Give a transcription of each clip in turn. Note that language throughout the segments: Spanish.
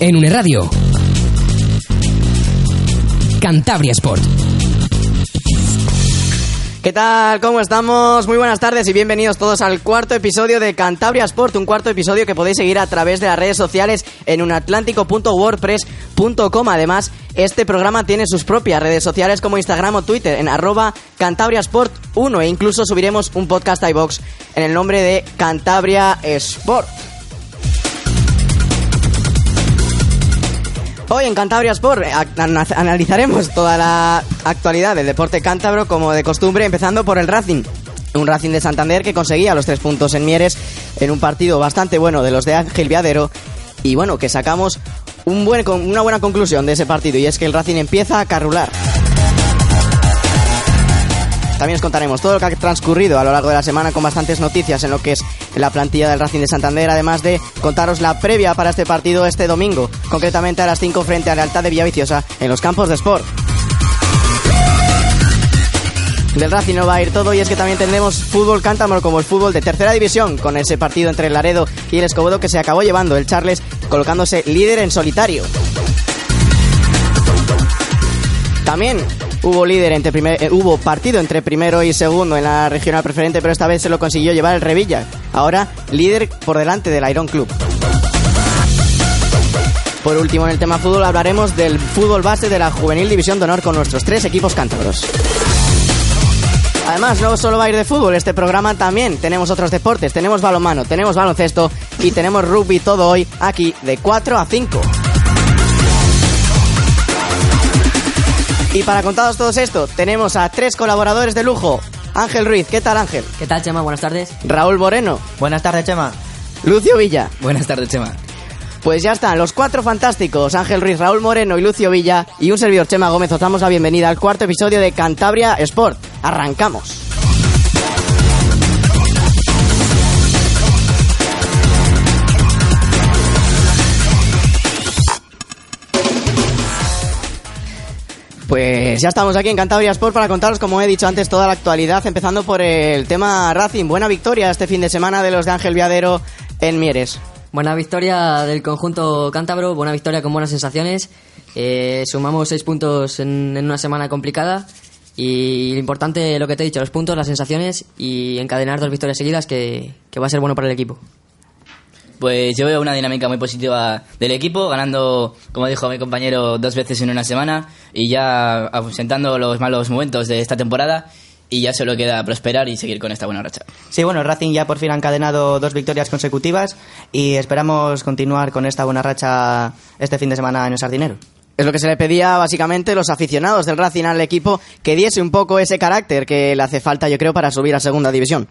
En une radio. Cantabria Sport. ¿Qué tal? ¿Cómo estamos? Muy buenas tardes y bienvenidos todos al cuarto episodio de Cantabria Sport, un cuarto episodio que podéis seguir a través de las redes sociales en unatlántico.wordpress.com. Además, este programa tiene sus propias redes sociales como Instagram o Twitter en arroba Sport 1 e incluso subiremos un podcast iBox en el nombre de Cantabria Sport. Hoy en Cantabria Sport eh, analizaremos toda la actualidad del deporte cántabro como de costumbre, empezando por el Racing. Un Racing de Santander que conseguía los tres puntos en Mieres en un partido bastante bueno de los de Ángel Viadero y bueno, que sacamos una buena conclusión de ese partido y es que el Racing empieza a carrular. También os contaremos todo lo que ha transcurrido a lo largo de la semana con bastantes noticias en lo que es la plantilla del Racing de Santander, además de contaros la previa para este partido este domingo, concretamente a las 5 frente a la Lealtad de Villaviciosa en los campos de Sport. Del Racing no va a ir todo y es que también tendremos fútbol cántabro como el fútbol de tercera división con ese partido entre el Laredo y el Escobedo que se acabó llevando el Charles colocándose líder en solitario. También hubo líder entre primer, eh, hubo partido entre primero y segundo en la regional preferente, pero esta vez se lo consiguió llevar el Revilla. Ahora líder por delante del Iron Club. Por último, en el tema fútbol hablaremos del fútbol base de la Juvenil División de Honor con nuestros tres equipos cántabros. Además, no solo va a ir de fútbol, este programa también tenemos otros deportes, tenemos balonmano, tenemos baloncesto y tenemos rugby todo hoy aquí de 4 a 5. Y para contaros todo esto, tenemos a tres colaboradores de lujo. Ángel Ruiz, ¿qué tal Ángel? ¿Qué tal Chema? Buenas tardes. Raúl Moreno. Buenas tardes Chema. Lucio Villa. Buenas tardes Chema. Pues ya están, los cuatro fantásticos, Ángel Ruiz, Raúl Moreno y Lucio Villa, y un servidor Chema Gómez, os damos la bienvenida al cuarto episodio de Cantabria Sport. Arrancamos. Pues ya estamos aquí en Cantabria Sport para contaros, como he dicho antes, toda la actualidad, empezando por el tema Racing. Buena victoria este fin de semana de los de Ángel Viadero en Mieres. Buena victoria del conjunto cántabro, buena victoria con buenas sensaciones. Eh, sumamos seis puntos en, una semana complicada y lo importante, lo que te he dicho, los puntos, las sensaciones y encadenar dos victorias seguidas que va a ser bueno para el equipo. Pues yo veo una dinámica muy positiva del equipo, ganando, como dijo mi compañero, dos veces en una semana y ya ausentando los malos momentos de esta temporada y ya solo queda prosperar y seguir con esta buena racha. Sí, bueno, el Racing ya por fin ha encadenado dos victorias consecutivas y esperamos continuar con esta buena racha este fin de semana en el Sardinero. Es lo que se le pedía básicamente los aficionados del Racing al equipo que diese un poco ese carácter que le hace falta, yo creo, para subir a segunda división.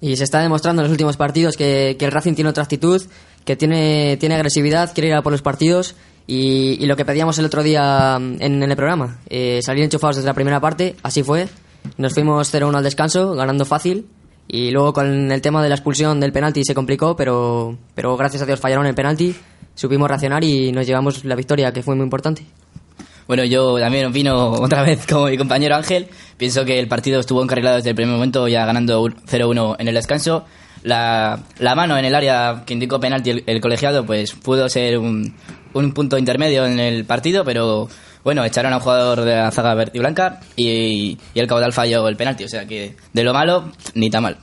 Y se está demostrando en los últimos partidos que, el Racing tiene otra actitud, que tiene, tiene agresividad, quiere ir a por los partidos y, lo que pedíamos el otro día mm, en, el programa, eh, salir enchufados desde la primera parte, así fue. Nos fuimos 0-1 al descanso, ganando fácil. Y luego con el tema de la expulsión del penalti se complicó, pero, pero gracias a Dios fallaron el penalti, supimos reaccionar y nos llevamos la victoria, que fue muy importante. Bueno, yo también opino otra vez como mi compañero Ángel. Pienso que el partido estuvo encarrilado desde el primer momento, ya ganando 0-1 en el descanso. La, mano en el área que indicó penalti el, colegiado, pues pudo ser un, punto intermedio en el partido, pero bueno, echaron a un jugador de la zaga verde y blanca y, y el caudal falló el penalti. O sea que de lo malo, ni tan mal.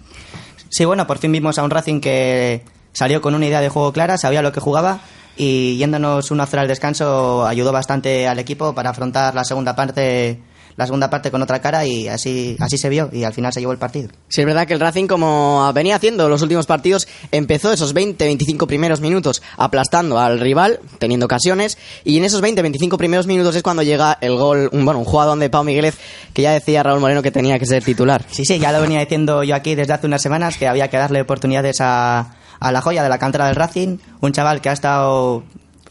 Sí, bueno, por fin vimos a un Racing que salió con una idea de juego clara, sabía lo que jugaba y yéndonos una hora al descanso ayudó bastante al equipo para afrontar la segunda parte la segunda parte con otra cara y así así se vio y al final se llevó el partido. Sí, es verdad que el Racing, como venía haciendo los últimos partidos, empezó esos 20-25 primeros minutos aplastando al rival, teniendo ocasiones, y en esos 20-25 primeros minutos es cuando llega el gol, un, bueno, un jugador de Pau Migueles, que ya decía Raúl Moreno que tenía que ser titular. Sí, sí, ya lo venía diciendo yo aquí desde hace unas semanas que había que darle oportunidades a a la joya de la cantera del Racing, un chaval que ha estado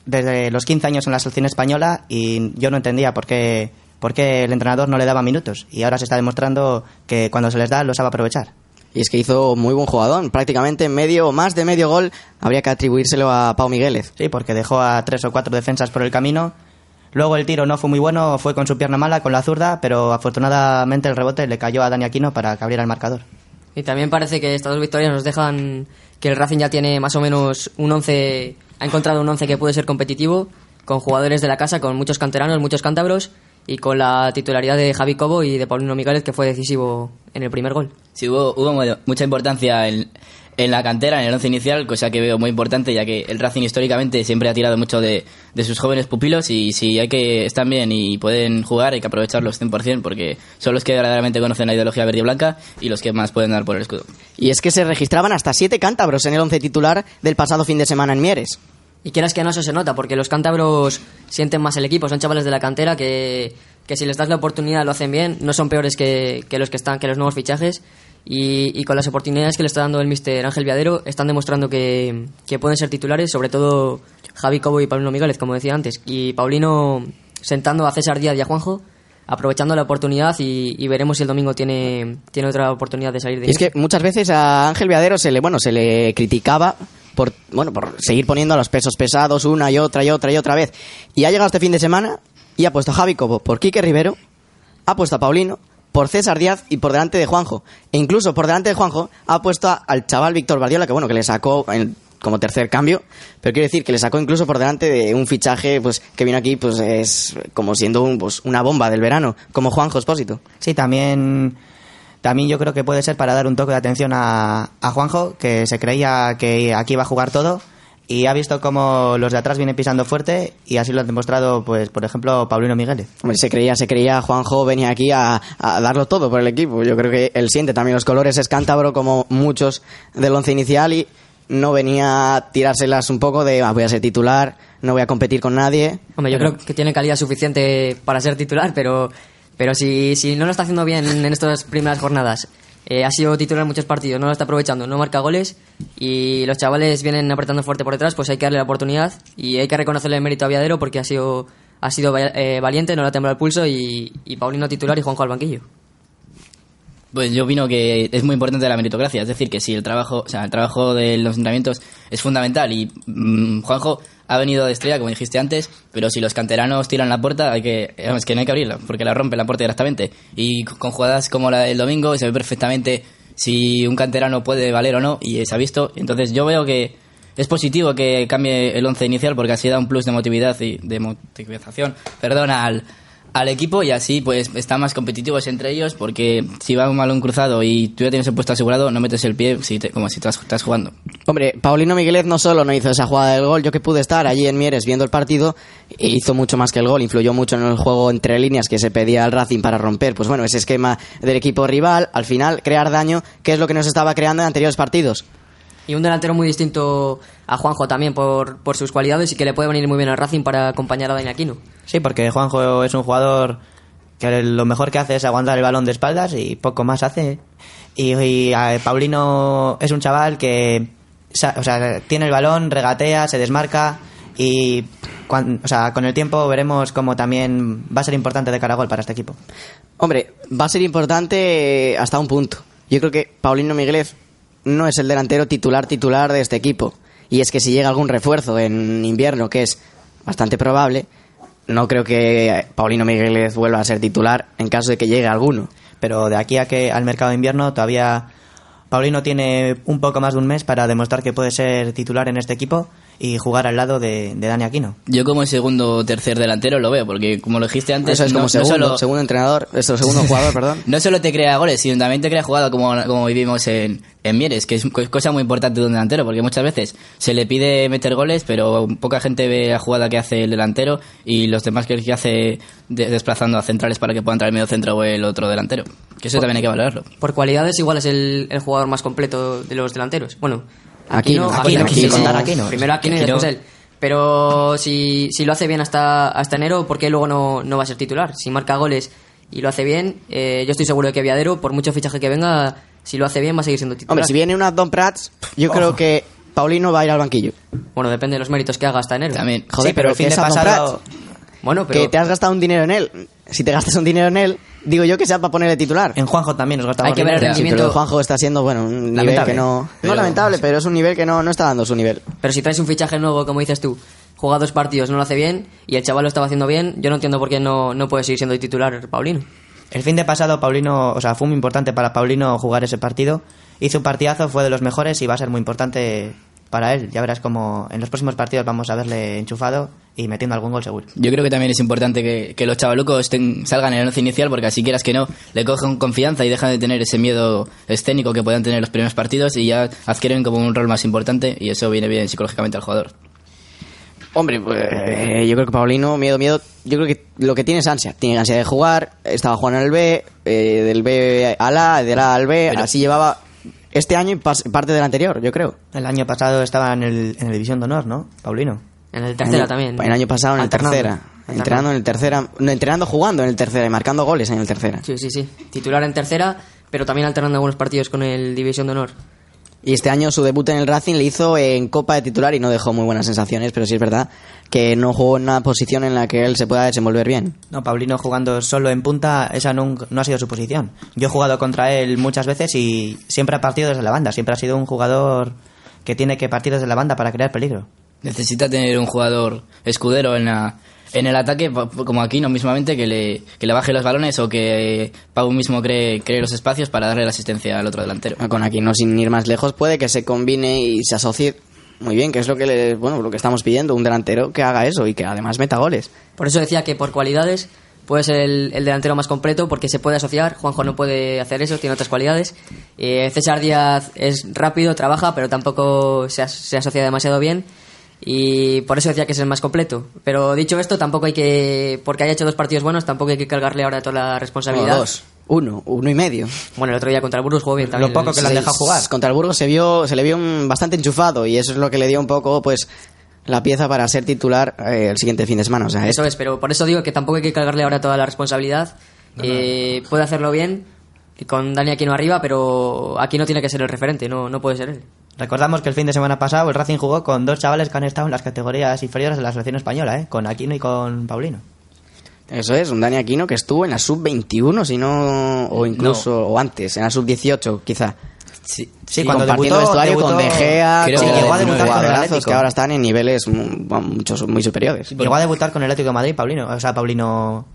desde los 15 años en la selección española y yo no entendía por qué, por qué el entrenador no le daba minutos y ahora se está demostrando que cuando se les da lo sabe aprovechar. Y es que hizo muy buen jugador, prácticamente medio, más de medio gol habría que atribuírselo a Pau Migueles. Sí, porque dejó a tres o cuatro defensas por el camino. Luego el tiro no fue muy bueno, fue con su pierna mala, con la zurda, pero afortunadamente el rebote le cayó a Dani Aquino para que abriera el marcador. Y también parece que estas dos victorias nos dejan que el Racing ya tiene más o menos un once ha encontrado un once que puede ser competitivo, con jugadores de la casa, con muchos canteranos, muchos cántabros, y con la titularidad de Javi Cobo y de Paulino Migueles, que fue decisivo en el primer gol. Sí, hubo, hubo mu- mucha importancia en, en la cantera, en el once inicial, cosa que veo muy importante, ya que el Racing históricamente siempre ha tirado mucho de, de sus jóvenes pupilos y si hay que están bien y pueden jugar, hay que aprovecharlos 100% porque son los que verdaderamente conocen la ideología verde y blanca y los que más pueden dar por el escudo. Y es que se registraban hasta siete cántabros en el once titular del pasado fin de semana en Mieres. Y quieras que no, eso se nota, porque los cántabros sienten más el equipo, son chavales de la cantera que, que si les das la oportunidad lo hacen bien, no son peores que, que los que están, que los nuevos fichajes. Y, y con las oportunidades que le está dando el mister Ángel Viadero, están demostrando que, que pueden ser titulares, sobre todo Javi Cobo y Paulino Migueles, como decía antes. Y Paulino sentando a César Díaz y a Juanjo, aprovechando la oportunidad y, y veremos si el domingo tiene, tiene otra oportunidad de salir de Y es que muchas veces a Ángel Viadero se le, bueno, se le criticaba por, bueno, por seguir poniendo a los pesos pesados una y otra y otra y otra vez. Y ha llegado este fin de semana y ha puesto a Javi Cobo por Quique Rivero, ha puesto a Paulino por César Díaz y por delante de Juanjo. E incluso por delante de Juanjo ha puesto a- al chaval Víctor Guardiola, que bueno, que le sacó en- como tercer cambio, pero quiero decir que le sacó incluso por delante de un fichaje pues que vino aquí pues es como siendo un, pues, una bomba del verano, como Juanjo Espósito. Sí, también, también yo creo que puede ser para dar un toque de atención a, a Juanjo, que se creía que aquí iba a jugar todo y ha visto como los de atrás vienen pisando fuerte y así lo han demostrado, pues, por ejemplo, Paulino Migueles. Hombre, se creía, se creía, Juanjo venía aquí a, a darlo todo por el equipo. Yo creo que él siente también los colores, es cántabro como muchos del once inicial y no venía a tirárselas un poco de "Ah, voy a ser titular, no voy a competir con nadie. Hombre, yo creo que tiene calidad suficiente para ser titular, pero, pero si, si no lo está haciendo bien en estas primeras jornadas, eh, ha sido titular en muchos partidos, no lo está aprovechando, no marca goles y los chavales vienen apretando fuerte por detrás, pues hay que darle la oportunidad y hay que reconocerle el mérito a Viadero porque ha sido, ha sido eh, valiente, no le ha temblado el pulso y, y Paulino titular y Juanjo al banquillo. Pues yo opino que es muy importante la meritocracia, es decir, que si el trabajo, o sea, el trabajo de los entrenamientos es fundamental y mm, Juanjo ha venido de estrella, como dijiste antes, pero si los canteranos tiran la puerta, hay que, es que no hay que abrirla, porque la rompe la puerta directamente. Y con jugadas como la del domingo se ve perfectamente si un canterano puede valer o no, y se ha visto. Entonces yo veo que es positivo que cambie el once inicial porque así da un plus de motividad y de motivación, perdón, al, al equipo y así pues están más competitivos entre ellos porque si va un balón cruzado y tú ya tienes el puesto asegurado no metes el pie si te- como si estás, estás jugando. Hombre, Paulino Migueles no solo no hizo esa jugada del gol, yo que pude estar allí en Mieres viendo el partido, e hizo mucho más que el gol, influyó mucho en el juego entre líneas que se pedía al Racing para romper, pues bueno, ese esquema del equipo rival, al final crear daño, que es lo que nos estaba creando en anteriores partidos. Y un delantero muy distinto a Juanjo también por, por sus cualidades y que le puede venir muy bien al Racing para acompañar a Dani Aquino. Sí, porque Juanjo es un jugador que lo mejor que hace es aguantar el balón de espaldas y poco más hace. Y, y, eh, Paulino es un chaval que o sea, tiene el balón, regatea, se desmarca y cuan- o sea, con el tiempo veremos cómo también va a ser importante de cara a gol para este equipo. Hombre, va a ser importante hasta un punto. Yo creo que Paulino Migueles no es el delantero titular titular de este equipo. Y es que si llega algún refuerzo en invierno, que es bastante probable, no creo que Paulino Migueles vuelva a ser titular en caso de que llegue alguno. Pero de aquí a que al mercado de invierno todavía Paulino tiene un poco más de un mes para demostrar que puede ser titular en este equipo y jugar al lado de, de Dani Aquino. Yo como segundo o tercer delantero lo veo porque como lo dijiste antes Eso es no- como no segundo, solo- segundo entrenador, esto segundo jugador, perdón. No solo te crea goles, sino también te crea jugada como, como vivimos en, en Mieres, que es co- cosa muy importante de un delantero, porque muchas veces se le pide meter goles, pero poca gente ve la jugada que hace el delantero y los demás que hace de- desplazando a centrales para que puedan traer el medio centro o el otro delantero. Que eso también hay que valorarlo. Por cualidades igual es el, el jugador más completo de los delanteros. Bueno, Aquino, sí, sí, Aquino. sí. Aquino. Primero Aquino y después él. Pero si, si lo hace bien hasta, hasta enero, ¿por qué luego no, no va a ser titular? Si marca goles y lo hace bien, eh, yo estoy seguro de que Viadero, por mucho fichaje que venga, si lo hace bien va a seguir siendo titular. Hombre, si viene una Don Prats, yo creo que Paulino va a ir al banquillo. Bueno, depende de los méritos que haga hasta enero. También. Joder, Sí, pero pero el fin de pasado Bueno, pero Que te has gastado un dinero en él. Si te gastas un dinero en él, digo yo que sea para ponerle titular. en Juanjo también nos gastamos Hay que ver el dinero. Sí, rendimiento- pero Juanjo está siendo, bueno, un nivel Lamentable. que no... Pero- no lamentable, pero es un nivel que no, no está dando su nivel. Pero si traes un fichaje nuevo, como dices tú, juega dos partidos, no lo hace bien, y el chaval lo estaba haciendo bien, yo no entiendo por qué no, no puede seguir siendo titular Paulino. El fin de pasado, Paulino, o sea, fue muy importante para Paulino jugar ese partido. Hizo un partidazo, fue de los mejores y va a ser muy importante para él. Ya verás como en los próximos partidos vamos a verle enchufado y metiendo algún gol seguro. Yo creo que también es importante que, que los chavalucos estén- salgan en el once inicial porque así quieras que no, le cogen confianza y dejan de tener ese miedo escénico que puedan tener los primeros partidos y ya adquieren como un rol más importante y eso viene bien psicológicamente al jugador. Hombre, pues, eh, yo creo que Paulino, miedo, miedo, yo creo que lo que tiene es ansia. Tiene ansia de jugar, estaba jugando en el B, eh, del B al A, del A al B, así llevaba este año y parte del anterior, yo creo. El año pasado estaba en el, en el División de Honor, ¿no? Paulino. En el tercera Año- también. El año pasado en el Alternando. tercera. Alternando. Entrenando en el tercera. No, entrenando jugando en el tercera y marcando goles en el tercera. Sí, sí, sí. Titular en tercera, pero también alternando algunos partidos con el División de Honor. Y este año su debut en el Racing le hizo en Copa de titular y no dejó muy buenas sensaciones, pero sí es verdad que no jugó en una posición en la que él se pueda desenvolver bien. No, Paulino jugando solo en punta, esa nunca- no ha sido su posición. Yo he jugado contra él muchas veces y siempre ha partido desde la banda. Siempre ha sido un jugador que tiene que partir desde la banda para crear peligro. Necesita tener un jugador escudero en la en el ataque, como aquí, no mismamente, que le, que le baje los balones o que Pau mismo cree, cree los espacios para darle la asistencia al otro delantero. Con Aquino sin ir más lejos puede que se combine y se asocie muy bien, que es lo que le, bueno, lo que estamos pidiendo, un delantero que haga eso y que además meta goles. Por eso decía que por cualidades puede ser el, el delantero más completo porque se puede asociar. Juanjo no puede hacer eso, tiene otras cualidades. Eh, César Díaz es rápido, trabaja, pero tampoco se, as- se asocia demasiado bien. Y por eso decía que es el más completo. Pero dicho esto, tampoco hay que. Porque haya hecho dos partidos buenos, tampoco hay que cargarle ahora toda la responsabilidad. No, dos, uno, uno y medio. Bueno, el otro día contra el Burgos jugó bien también. poco que le han dejado jugar. Contra el Burgos se vio, se le vio un- bastante enchufado y eso es lo que le dio un poco, pues, la pieza para ser titular eh, el siguiente fin de semana. O sea, Eso es- es, pero por eso digo que tampoco hay que cargarle ahora toda la responsabilidad. Eh, puede hacerlo bien con Dani Aquino arriba, pero Aquino tiene que ser el referente, no, no puede ser él. Recordamos que el fin de semana pasado el Racing jugó con dos chavales que han estado en las categorías inferiores de la selección española, ¿eh? con Aquino y con Paulino. Eso es, un Dani Aquino que estuvo en la sub-21, si no, o incluso, o antes, en la sub-18, quizá. Sí, Sí, cuando compartiendo debutó, vestuario con debutó- De Gea, Creo con llegó a debutar con el Atlético. que ahora están en niveles mu- muchos, muy superiores. Llegó a debutar con el Atlético de Madrid, Paulino. O sea, Paulino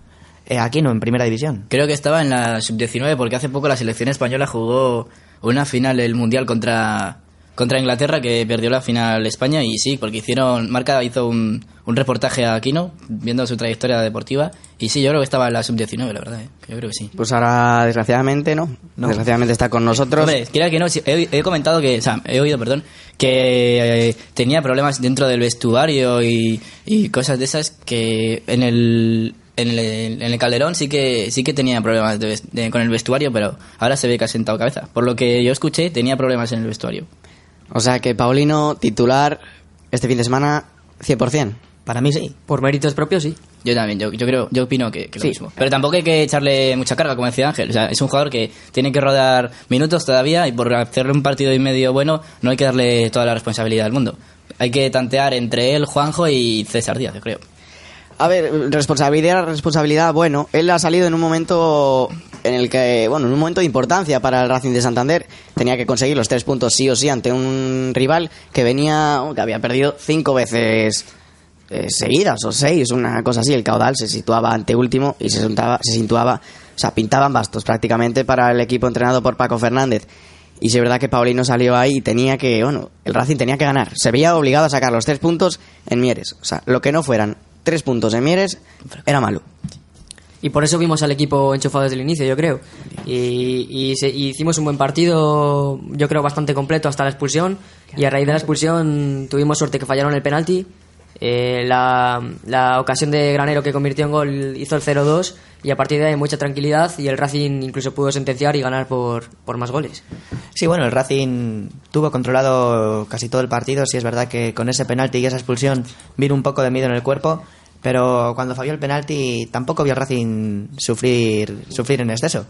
eh, Aquino en primera división. Creo que estaba en la sub-19 porque hace poco la selección española jugó una final del Mundial contra, contra Inglaterra que perdió la final España y sí, porque hicieron, Marca hizo un, un reportaje a Aquino viendo su trayectoria deportiva y sí, yo creo que estaba en la sub-19, la verdad, ¿eh? yo creo que sí. Pues ahora, desgraciadamente, no. Desgraciadamente está con nosotros. Hombre, quiera que no, he, he comentado que, o sea, he oído, perdón, que eh, tenía problemas dentro del vestuario y, y cosas de esas que en el, en el, en el Calderón sí que sí que tenía problemas de de- con el vestuario, pero ahora se ve que ha sentado cabeza. Por lo que yo escuché, tenía problemas en el vestuario. O sea que Paulino, titular, este fin de semana, 100%. Para mí sí. Por méritos propios, sí. Yo también, yo, yo creo, yo opino que, que lo Sí. mismo. Pero tampoco hay que echarle mucha carga, como decía Ángel. O sea, es un jugador que tiene que rodar minutos todavía y por hacerle un partido y medio bueno, no hay que darle toda la responsabilidad del mundo. Hay que tantear entre él, Juanjo y César Díaz, yo creo. A ver, responsabilidad, responsabilidad, bueno, él ha salido en un momento en el que, bueno, en un momento de importancia para el Racing de Santander, tenía que conseguir los tres puntos sí o sí ante un rival que venía, que había perdido cinco veces eh, seguidas o seis, una cosa así, el caudal se situaba ante último y se, sentaba- se situaba, o sea, pintaban bastos prácticamente para el equipo entrenado por Paco Fernández. Y sí es verdad que Paulino salió ahí y tenía que, bueno, el Racing tenía que ganar. Se veía obligado a sacar los tres puntos en Mieres. O sea, lo que no fueran tres puntos en Mieres era malo. Y por eso vimos al equipo enchufado desde el inicio, yo creo. Y, y se- y hicimos un buen partido, yo creo bastante completo hasta la expulsión. Y a raíz de la expulsión tuvimos suerte que fallaron el penalti. Eh, la, la ocasión de Granero que convirtió en gol hizo el 0-2 y a partir de ahí mucha tranquilidad y el Racing incluso pudo sentenciar y ganar por, por más goles. Sí, bueno, el Racing tuvo controlado casi todo el partido. Sí, es verdad que con ese penalti y esa expulsión vino un poco de miedo en el cuerpo. Pero cuando falló el penalti tampoco vio al Racing sufrir, sufrir en exceso.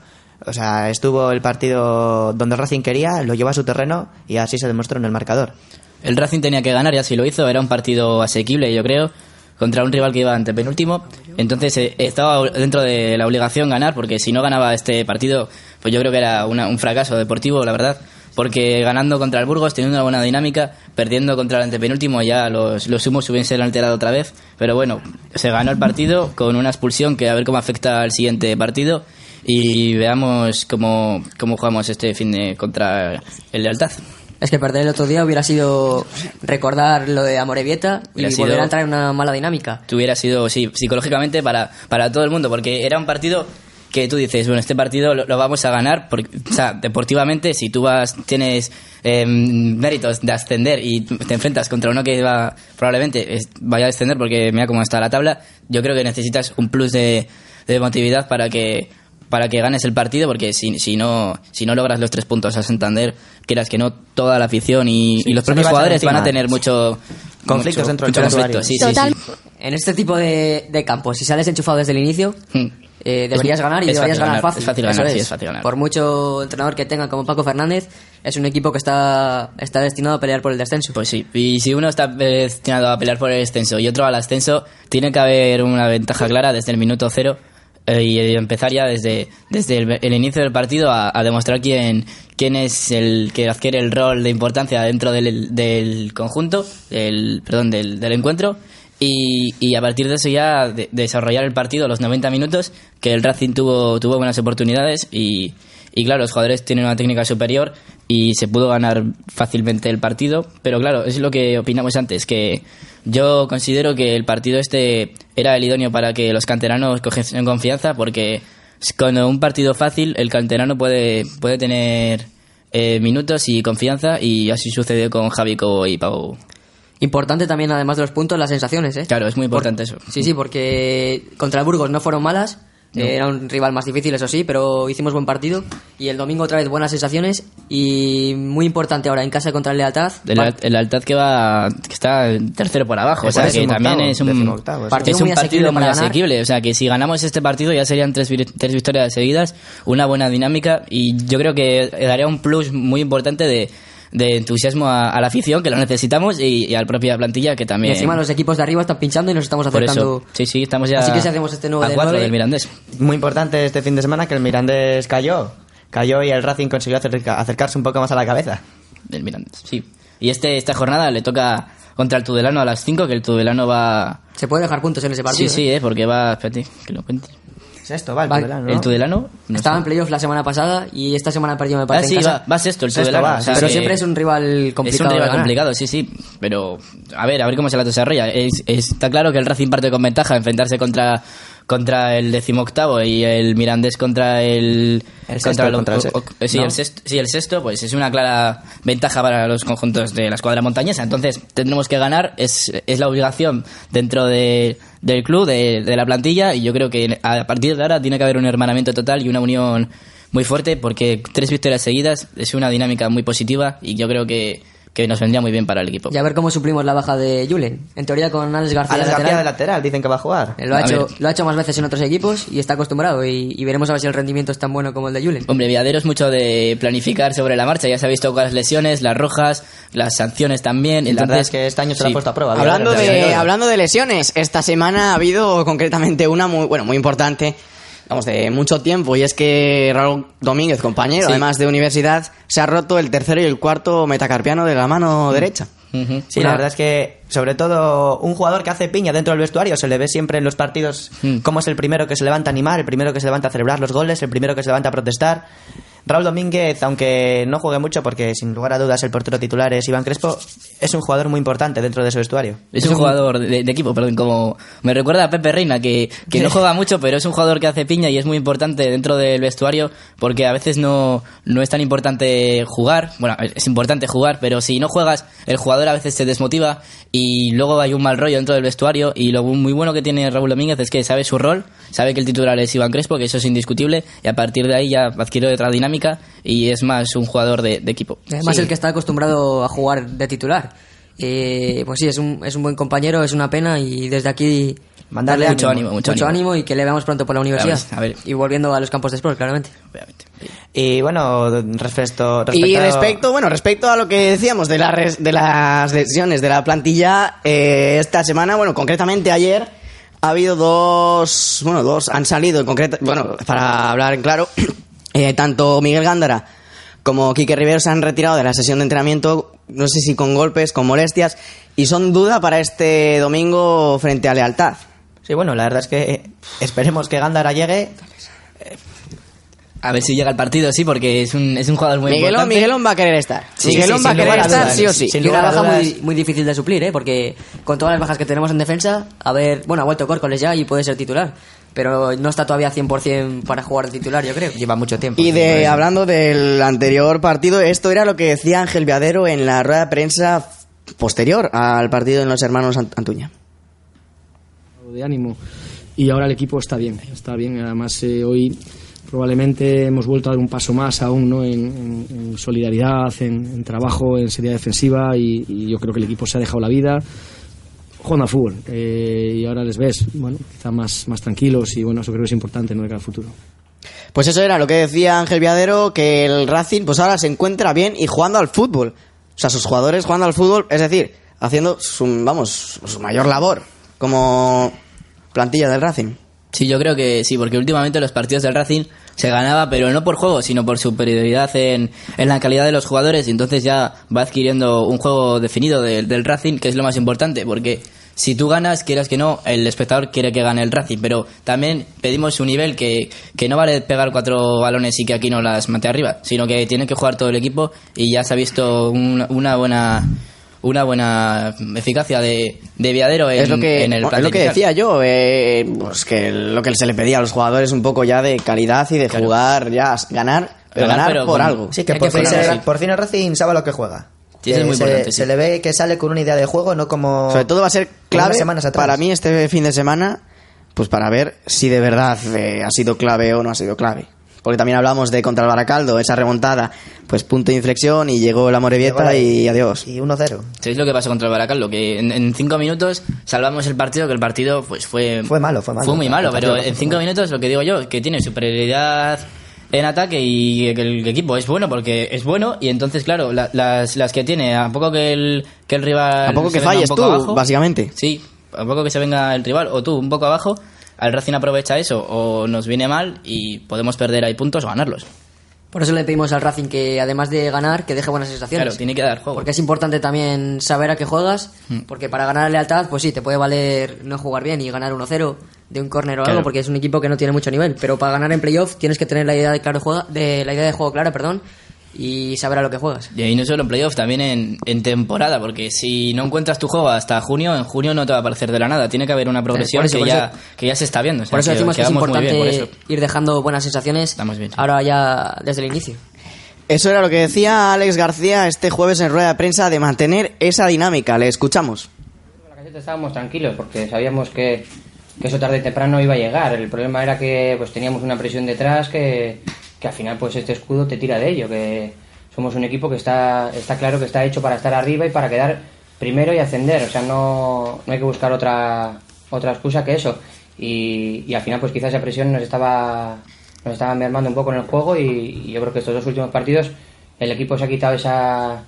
O sea, estuvo el partido donde el Racing quería, lo llevó a su terreno y así se demostró en el marcador. El Racing tenía que ganar y así lo hizo. Era un partido asequible, yo creo, contra un rival que iba ante penúltimo. Entonces eh, estaba dentro de la obligación ganar, porque si no ganaba este partido, pues yo creo que era una- un fracaso deportivo, la verdad. Porque ganando contra el Burgos, teniendo una buena dinámica, perdiendo contra el antepenúltimo, ya los, los humos se hubiesen alterado otra vez. Pero bueno, se ganó el partido con una expulsión que a ver cómo afecta al siguiente partido. Y veamos cómo, cómo jugamos este fin de contra el Lealtad. Es que perder el otro día hubiera sido recordar lo de Amorebieta y Hubiera sido- volver a entrar en una mala dinámica. Tuviera sido, sí, psicológicamente para, para todo el mundo, porque era un partido que tú dices, bueno, este partido lo, lo vamos a ganar, porque, o sea, deportivamente, si tú vas, tienes eh, méritos de ascender y te enfrentas contra uno que va, probablemente es- vaya a descender porque mira cómo está la tabla, yo creo que necesitas un plus de, de emotividad para que para que ganes el partido, porque si, si no si no logras los tres puntos a Santander, quieras que no, toda la afición y, y los propios a jugadores van a tener mucho Conflictos mucho- dentro del mucho vestuario. conflicto, sí, sí, Total. sí. En este tipo de, de campos, si sales enchufado desde el inicio, Hmm. Eh, deberías Es- ganar y deberías fácil ganar ganar, fácil. es fácil Eso ganar, sí, es fácil ganar. Por mucho entrenador que tenga como Paco Fernández, es un equipo que está, está destinado a pelear por el descenso. Pues sí, y si uno está eh, destinado a pelear por el descenso y otro al ascenso, tiene que haber una ventaja clara desde el minuto cero eh, y empezar ya desde, desde el, el inicio del partido a, a demostrar quién, quién es el que adquiere el rol de importancia dentro del, del conjunto, del, perdón, del, del encuentro. Y, y a partir de eso ya de- desarrollar el partido los 90 minutos, que el Racing tuvo, tuvo buenas oportunidades y, y claro, los jugadores tienen una técnica superior y se pudo ganar fácilmente el partido. Pero claro, es lo que opinamos antes, que yo considero que el partido este era el idóneo para que los canteranos cogiesen confianza, porque con un partido fácil el canterano puede, puede tener eh, minutos y confianza y así sucedió con Javi y Pau. Importante también, además de los puntos, las sensaciones, ¿eh? Claro, es muy importante eso. Sí, sí, porque contra el Burgos no fueron malas. eh, Era un rival más difícil, eso sí, pero hicimos buen partido. Y el domingo otra vez buenas sensaciones. Y muy importante ahora en casa contra el Lealtad. El, el Altad que va que está en tercero por abajo, o sea Es que también octavo, es un decimoctavo, sí. Partido es un muy asequible partido muy asequible, o sea que si ganamos este partido ya serían tres, tres victorias seguidas, una buena dinámica y yo creo que daría un plus muy importante de, de entusiasmo a, a la afición que lo necesitamos y, y a la propia plantilla que Y también encima los equipos de arriba están pinchando y nos estamos acercando. sí sí estamos ya Así que si hacemos este nuevo a de cuatro del Mirandés Muy importante este fin de semana que el Mirandés cayó. Cayó y el Racing consiguió acerca- acercarse un poco más a la cabeza. del Mirandés sí y este esta jornada le toca contra el Tudelano a las 5 que el Tudelano va Se puede dejar puntos en ese partido. sí sí ¿eh? eh, porque va espérate que lo cuente Sexto, va, el Vale. Tudelano, ¿no? el Tudelano no Estaba sé. en playoff la semana pasada y esta semana perdió, me Ah, parece. sí, en casa. va, va sexto el Sexto Tudelano. va, o sea pero que siempre es un rival complicado. Es un rival ganar. complicado, sí, sí. Pero, a ver, a ver cómo se la desarrolla. Es- está claro que el Racing parte con ventaja enfrentarse contra contra el decimoctavo y el Mirandés contra el, El sexto, el- contra el se- o- o- sí, ¿no? el sexto, sí, el sexto, pues es una clara ventaja para los conjuntos de la escuadra montañesa. Entonces, tendremos que ganar, es, es la obligación dentro de- del club, de, de la plantilla, y yo creo que a partir de ahora tiene que haber un hermanamiento total y una unión muy fuerte, porque tres victorias seguidas es una dinámica muy positiva y yo creo que, que nos vendría muy bien para el equipo. Y a ver cómo suplimos la baja de Julen. En teoría con Alex García, Alex lateral. García de lateral, dicen que va a jugar. Eh, Lo ha, A hecho, ver. lo ha hecho más veces en otros equipos y está acostumbrado. Y, y veremos a ver si el rendimiento es tan bueno como el de Julen. Hombre, Viadero es mucho de planificar sobre la marcha. Ya se ha visto con las lesiones, las rojas, las sanciones también. La verdad es que este año se lo ha sí. puesto a prueba. Hablando de, hablando de lesiones, esta semana ha habido concretamente una muy, bueno, muy importante, vamos, de mucho tiempo, y es que Raúl Domínguez, compañero, Sí. además de universidad, se ha roto el tercero y el cuarto metacarpiano de la mano derecha. Sí, Una- la verdad es que, sobre todo, un jugador que hace piña dentro del vestuario se le ve siempre en los partidos Mm. como es el primero que se levanta a animar, el primero que se levanta a celebrar los goles, el primero que se levanta a protestar. Raúl Domínguez, aunque no juegue mucho porque sin lugar a dudas el portero titular es Iván Crespo, es un jugador muy importante dentro de ese vestuario. Es un jugador de, de equipo, perdón, como me recuerda a Pepe Reina, que, que no juega mucho, pero es un jugador que hace piña y es muy importante dentro del vestuario, porque a veces no, no es tan importante jugar, bueno, es importante jugar, pero si no juegas, el jugador a veces se desmotiva y luego hay un mal rollo dentro del vestuario y lo muy bueno que tiene Raúl Domínguez es que sabe su rol, sabe que el titular es Iván Crespo, que eso es indiscutible, y a partir de ahí ya adquiere otra dinámica y es más un jugador de, de equipo. Además, Sí. el que está acostumbrado a jugar de titular. Eh, pues sí, es un, es un buen compañero, es una pena y desde aquí Mandarle Mucho ánimo. ánimo, mucho, ánimo. y que le veamos pronto por la universidad. A ver, a ver. Y volviendo a los campos de sport, claramente. Obviamente. Y bueno, respecto, respecto Y respecto, bueno, respecto a lo que decíamos de, la res- de las lesiones de la plantilla, eh, esta semana, bueno, concretamente ayer, ha habido dos, bueno, dos han salido en concreto, bueno, para hablar en claro, eh, tanto Miguel Gándara como Quique Rivero se han retirado de la sesión de entrenamiento, no sé si con golpes, con molestias, y son duda para este domingo frente a Lealtad. Sí, bueno, la verdad es que eh, esperemos que Gándara llegue. A ver si llega el partido, sí, porque es un, es un jugador muy Miguelón, importante. Miguelón va a querer estar. Sí, Miguelón sí, va a querer estar dudas. sí o sí. Sin Y una baja dudas. muy, muy difícil de suplir, ¿eh? Porque con todas las bajas que tenemos en defensa, a ver, bueno, ha vuelto Córcoles ya y puede ser titular. Pero no está todavía 100% para jugar de titular, yo creo. Lleva mucho tiempo. Y de hablando del anterior partido, esto era lo que decía Ángel Viadero en la rueda de prensa posterior al partido de los hermanos Ant- Antuña. de ánimo y ahora el equipo está bien, está bien. Además eh, hoy probablemente hemos vuelto a dar un paso más aún ¿no? en, en- en solidaridad, en, en trabajo, en seriedad defensiva y, y yo creo que el equipo se ha dejado la vida jugando al fútbol eh, y ahora les ves, bueno, quizá más, más tranquilos y bueno, eso creo que es importante ¿no? de cara al futuro. Pues eso era lo que decía Ángel Viadero, que el Racing pues ahora se encuentra bien y jugando al fútbol. O sea, sus jugadores jugando al fútbol, es decir, haciendo su, vamos, su mayor labor como plantilla del Racing. Sí, yo creo que sí, porque últimamente los partidos del Racing se ganaba, pero no por juego, sino por superioridad en, en la calidad de los jugadores, y entonces ya va adquiriendo un juego definido del- del Racing, que es lo más importante, porque si tú ganas, quieras que no, el espectador quiere que gane el Racing, pero también pedimos un nivel que, que no vale pegar cuatro balones y que aquí no las mate arriba, sino que tiene que jugar todo el equipo, y ya se ha visto un- una buena una buena eficacia de, de Viadero en, es lo que, en el es plan lo que decía yo, eh, pues que lo que se le pedía a los jugadores un poco ya de calidad y de jugar, ya ganar, pero Ganar, ganar, pero por con- algo. Sí, que por, fin, se- por fin el Racing sabe lo que juega. Sí, es muy se, importante, sí. se le ve que sale con una idea de juego, no como... Sobre todo va a ser clave unas semanas atrás. para mí este fin de semana, pues para ver si de verdad eh, ha sido clave o no ha sido clave. Porque también hablamos de contra el Baracaldo, esa remontada, pues punto de inflexión y llegó la Morevieta la- y adiós. Y 1-0. ¿Sabéis lo que pasó contra el Baracaldo? Que en, en cinco minutos salvamos el partido, que el partido pues fue... Fue malo, fue malo. Fue muy malo, pero en cinco minutos lo que digo yo, que tiene superioridad en ataque y que el equipo es bueno porque es bueno y entonces claro, la- las, las que tiene, a poco que el, que el rival... A poco que falles poco tú, abajo, básicamente. Sí, a poco que se venga el rival o tú un poco abajo, al Racing aprovecha eso o nos viene mal y podemos perder ahí puntos o ganarlos. Por eso le pedimos al Racing que, además de ganar, que deje buenas sensaciones. Claro, tiene que dar juego. Porque es importante también saber a qué juegas, Mm. porque para ganar lealtad, pues sí, te puede valer no jugar bien y ganar 1-0 de un córner o Claro. algo, porque es un equipo que no tiene mucho nivel. Pero para ganar en playoff tienes que tener la idea de, claro juega, de la idea de juego clara, perdón, y saber a lo que juegas. Y ahí no solo en playoff, también en, en temporada, porque si no encuentras tu juego hasta junio, en junio no te va a aparecer de la nada. Tiene que haber una progresión eso, que, ya, eso- que ya se está viendo. O sea, Por eso decimos que es vamos muy importante bien, por eso. ir dejando buenas sensaciones Estamos bien, sí. ahora ya desde el inicio. Eso era lo que decía Alex García este jueves en rueda de prensa de mantener esa dinámica. Le escuchamos. En la caseta estábamos tranquilos porque sabíamos que, que eso tarde o temprano iba a llegar. El problema era que pues teníamos una presión detrás que, que al final pues este escudo te tira de ello, que somos un equipo que está, está claro que está hecho para estar arriba y para quedar primero y ascender. O sea, no, no hay que buscar otra, otra excusa que eso. Y, y al final pues quizás esa presión nos estaba, nos estaba mermando un poco en el juego y, yo creo que estos dos últimos partidos el equipo se ha quitado esa,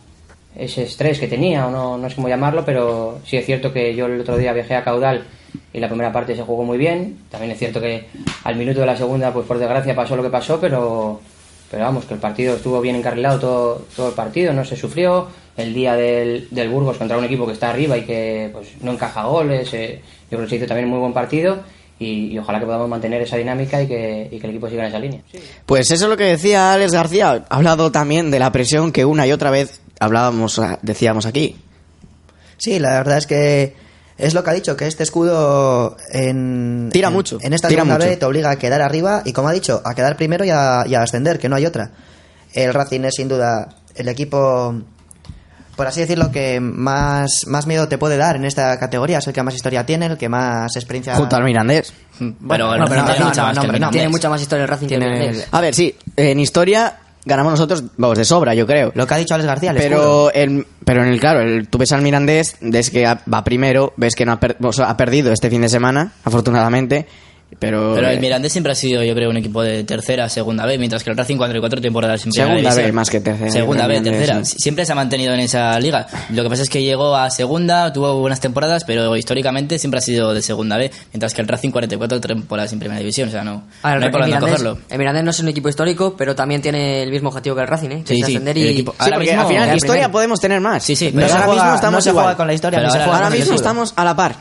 ese estrés que tenía, o no, no sé cómo llamarlo, pero sí es cierto que yo el otro día viajé a Caudal y la primera parte se jugó muy bien. También es cierto que al minuto de la segunda, pues por desgracia pasó lo que pasó, pero, pero vamos, que el partido estuvo bien encarrilado todo, todo el partido, no se sufrió. El día del, del Burgos contra un equipo que está arriba y que pues, no encaja goles, eh, yo creo que se hizo también un muy buen partido. Y, y ojalá que podamos mantener esa dinámica y que, y que el equipo siga en esa línea. Pues eso es lo que decía Alex García. Ha hablado también de la presión que una y otra vez hablábamos, decíamos aquí. Sí, la verdad es que es lo que ha dicho, que este escudo en, Tira en- mucho, En esta tira segunda mucho. B te obliga a quedar arriba y, como ha dicho, a quedar primero y a, y a ascender, que no hay otra. El Racing es sin duda el equipo, por así decirlo, que más, más miedo te puede dar en esta categoría. Es el que más historia tiene, el que más experiencia. Junto al Mirandés. Bueno, el no, Racing pero tiene no, mucha no, más no, que el hombre, no. Mirandés. Tiene mucha más historia el Racing Tiene que el- Mirandés. A ver, sí, en historia ganamos nosotros, vamos, de sobra, yo creo. Lo que ha dicho Alex García. Pero, el, pero en el, claro, el, tú ves al Mirandés, ves que va primero, ves que no ha, per- o sea, ha perdido este fin de semana, afortunadamente. Pero, Pero eh, el Mirandés siempre ha sido, yo creo, un equipo de tercera, segunda B, mientras que el Racing cuatro y cuatro temporadas en primera Segunda B división. más que tercera, Segunda B, tercera. sí. Siempre se ha mantenido en esa liga. Lo que pasa es que llegó a segunda, tuvo buenas temporadas, pero históricamente siempre ha sido de segunda B, mientras que el Racing 44 temporadas en primera división. O sea, no, A ver, no hay por el, dónde Mirandés, cogerlo. el Mirandés no es un equipo histórico, pero también tiene el mismo objetivo que el Racing, ¿eh? Que Sí, es sí, ascender y... equipo- sí, ahora porque mismo al final historia primero. podemos tener más. Sí, sí, pero ahora juega- mismo estamos no se igual. con la historia, ahora- mismo estamos a la par.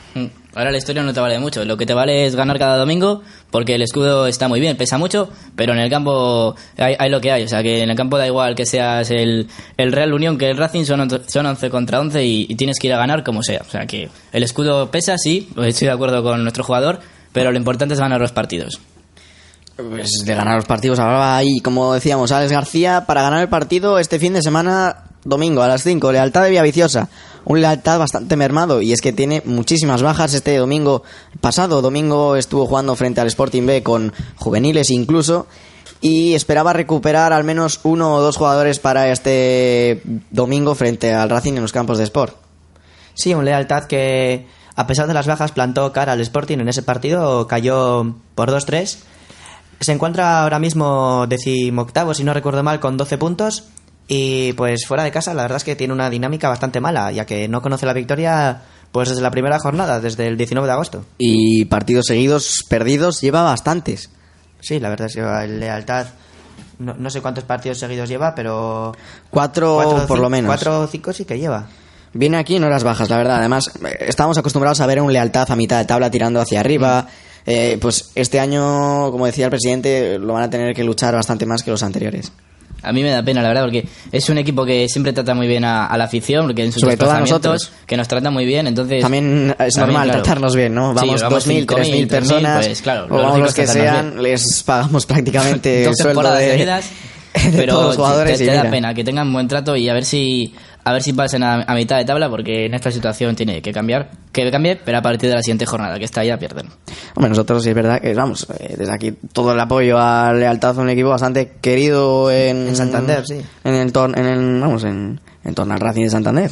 Ahora la historia no te vale mucho. Lo que te vale es ganar cada domingo, porque el escudo está muy bien, pesa mucho, pero en el campo hay, hay lo que hay. O sea, que en el campo da igual que seas el, el Real Unión que el Racing, son, son 11 contra 11 y, tienes que ir a ganar como sea. O sea, que el escudo pesa, sí, estoy de acuerdo con nuestro jugador, pero lo importante es ganar los partidos. Pues de ganar los partidos hablaba ahí, como decíamos, Alex García, para ganar el partido este fin de semana, domingo a las 5, lealtad de Villaviciosa. Un lealtad bastante mermado y es que tiene muchísimas bajas este domingo pasado. Domingo estuvo jugando frente al Sporting B con juveniles incluso y esperaba recuperar al menos uno o dos jugadores para este domingo frente al Racing en los campos de Sport. Sí, un lealtad que, a pesar de las bajas, plantó cara al Sporting en ese partido, cayó por 2-3. Se encuentra ahora mismo decimoctavo, si no recuerdo mal, con 12 puntos. Y pues fuera de casa, la verdad es que tiene una dinámica bastante mala, ya que no conoce la victoria pues desde la primera jornada, desde el 19 de agosto. Y partidos seguidos perdidos lleva bastantes. Sí, la verdad es que lealtad. No, no sé cuántos partidos seguidos lleva, pero. Cuatro, por lo menos. Cuatro o cinco sí que lleva. Viene aquí en horas bajas, la verdad. Además, eh, estábamos acostumbrados a ver un lealtad a mitad de tabla tirando hacia arriba. Eh, pues este año, como decía el presidente, lo van a tener que luchar bastante más que los anteriores. A mí me da pena, la verdad, porque es un equipo que siempre trata muy bien a, a la afición, porque en sus Sobre todo a nosotros. que nos trata muy bien, entonces... También es También, normal claro. tratarnos bien, ¿no? Sí, Vamos vamos 2.000, 5.000, 3.000 personas, pues, claro, o vamos los que sean, bien. les pagamos prácticamente el dos sueldo temporadas de, seguidas, de pero todos los jugadores. te, da mira. pena que tengan buen trato y a ver si a ver si pasen a, a mitad de tabla porque en esta situación tiene que cambiar que cambie pero a partir de la siguiente jornada que está ya pierden Hombre, nosotros sí es verdad que, vamos, eh, desde aquí todo el apoyo a lealtad un equipo bastante querido en... En Santander, sí. En el, tor- en el vamos, en, en torno al Racing de Santander.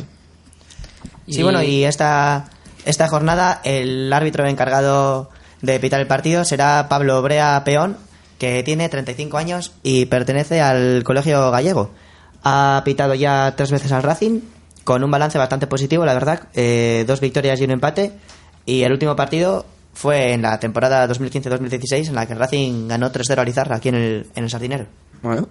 Sí, Y- bueno, y esta, esta jornada el árbitro encargado de pitar el partido será Pablo Brea Peón, que tiene 35 años y pertenece al Colegio Gallego. Ha pitado ya tres veces al Racing, con un balance bastante positivo, la verdad. eh, dos victorias y un empate. Y el último partido fue en la temporada 2015-2016, en la que el Racing ganó 3-0 a Lizarra, aquí en el, en el Sardinero. Bueno.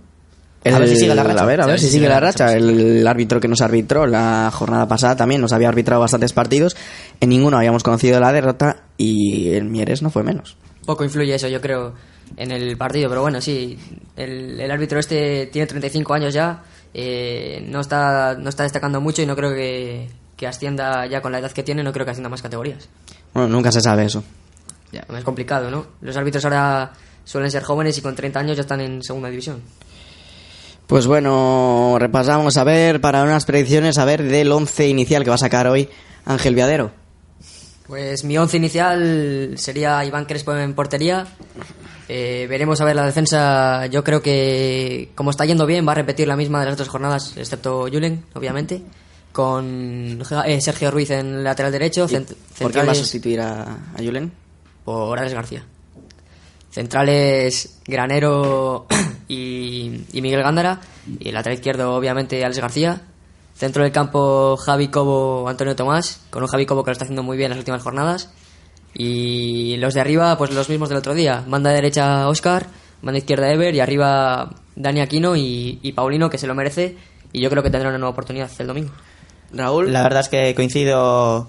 A ver si sigue la racha. A ver, a ver si sigue la racha. El, árbitro que nos arbitró la jornada pasada también nos había arbitrado bastantes partidos. En ninguno habíamos conocido la derrota y el Mieres no fue menos. Poco influye eso, yo creo, en el partido, pero bueno, sí, el, el árbitro este tiene 35 años ya, eh, no, está, no está destacando mucho y no creo que, que ascienda ya con la edad que tiene, no creo que ascienda más categorías. Bueno, nunca se sabe eso. Ya, es complicado, ¿no? Los árbitros ahora suelen ser jóvenes y con 30 años ya están en segunda división. Pues bueno, repasamos a ver para unas predicciones, a ver del 11 inicial que va a sacar hoy Ángel Viadero. Pues mi once inicial sería Iván Crespo en portería. Eh, veremos a ver la defensa. Yo creo que, como está yendo bien, va a repetir la misma de las otras jornadas, excepto Julen, obviamente. Con eh, Sergio Ruiz en lateral derecho. cent- ¿Por quién va a sustituir a, a Julen? por Alex García. Centrales Granero y, y Miguel Gándara. Y el lateral izquierdo, obviamente, Alex García. Centro del campo, Javi Cobo, Antonio Tomás. Con un Javi Cobo que lo está haciendo muy bien en las últimas jornadas. Y los de arriba, pues los mismos del otro día. Banda derecha, Oscar. Banda izquierda, Ever. Y arriba, Dani Aquino y, y Paulino, que se lo merece. Y yo creo que tendrá una nueva oportunidad el domingo. Raúl. La verdad es que coincido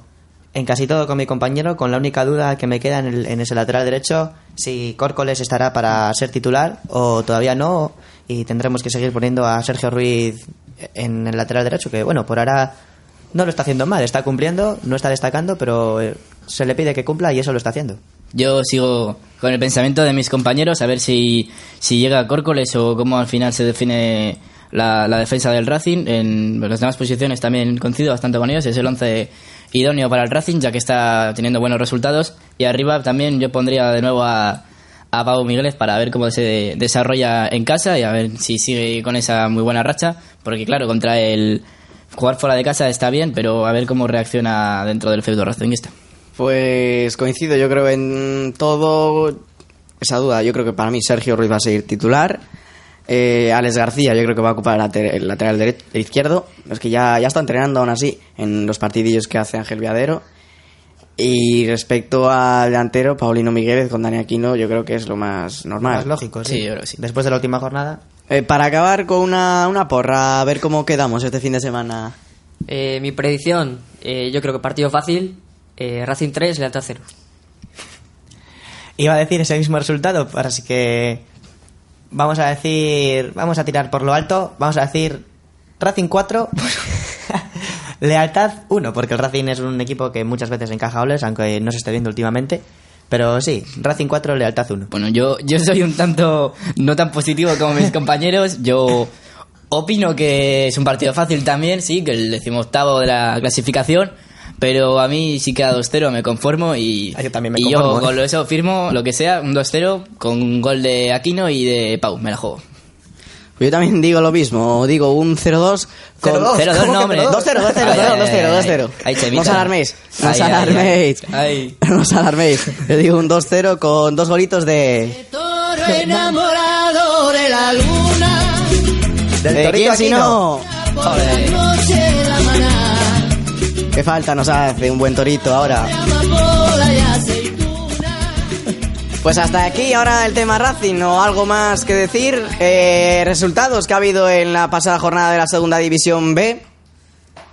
en casi todo con mi compañero, con la única duda que me queda en, el- en ese lateral derecho, si Córcoles estará para ser titular o todavía no, y tendremos que seguir poniendo a Sergio Ruiz en el lateral derecho, que bueno, por ahora no lo está haciendo mal, está cumpliendo, no está destacando, pero eh, se le pide que cumpla y eso lo está haciendo. yo sigo con el pensamiento de mis compañeros a ver si, si llega Córcoles o cómo al final se define la, la defensa del Racing en las demás posiciones también coincido bastante con ellos es el 11 idóneo para el Racing ya que está teniendo buenos resultados y arriba también yo pondría de nuevo a a Pau Migueles para ver cómo se desarrolla en casa y a ver si sigue con esa muy buena racha, porque claro, contra el jugar fuera de casa está bien, pero a ver cómo reacciona dentro del feudo racinguista. Pues coincido, yo creo en todo esa duda. Yo creo que para mí Sergio Ruiz va a seguir titular. Eh, Alex García, yo creo que va a ocupar el later- el lateral derecho, el izquierdo. Es que ya, ya está entrenando aún así en los partidillos que hace Ángel Viadero. Y respecto al delantero, Paulino Migueles con Dani Aquino, yo creo que es lo más normal. Más lógico, sí. Sí, yo creo que sí. Después de la última jornada, Eh, para acabar con una, una porra, a ver cómo quedamos este fin de semana. Eh, mi predicción, eh, yo creo que partido fácil. Eh, Racing 3, Lealtad 0. Iba a decir ese mismo resultado, así que vamos a decir, vamos a tirar por lo alto, vamos a decir Racing 4, Lealtad 1, porque el Racing es un equipo que muchas veces encaja goles, aunque no se esté viendo últimamente. Pero sí, Racing 4, Lealtad 1. Bueno, yo, yo soy un tanto no tan positivo como mis compañeros. Yo opino que es un partido fácil también, sí, que el decimoctavo de la clasificación. Pero a mí sí queda 2-0, me conformo y, Ah, yo también me y conformo, yo con lo- eso firmo lo que sea, un 2-0 con un gol de Aquino y de Pau, me la juego. Yo también digo lo mismo, digo un 0-2 con 0-2, 0-2, ¿cómo no, que hombre. 2-0, 2-0, Ay, ay, 2-0, ay, 2-0. ay, No os alarméis, no os alarméis. No os alarméis. Yo digo un 2-0 con dos golitos de... Toro enamorado de la luna, Del ¿De Torito quién si Aquino. no? Joder. ¿Qué falta nos hace un buen torito ahora? Pues hasta aquí ahora el tema Racing, o algo más que decir. Eh, resultados que ha habido en la pasada jornada de la segunda división B.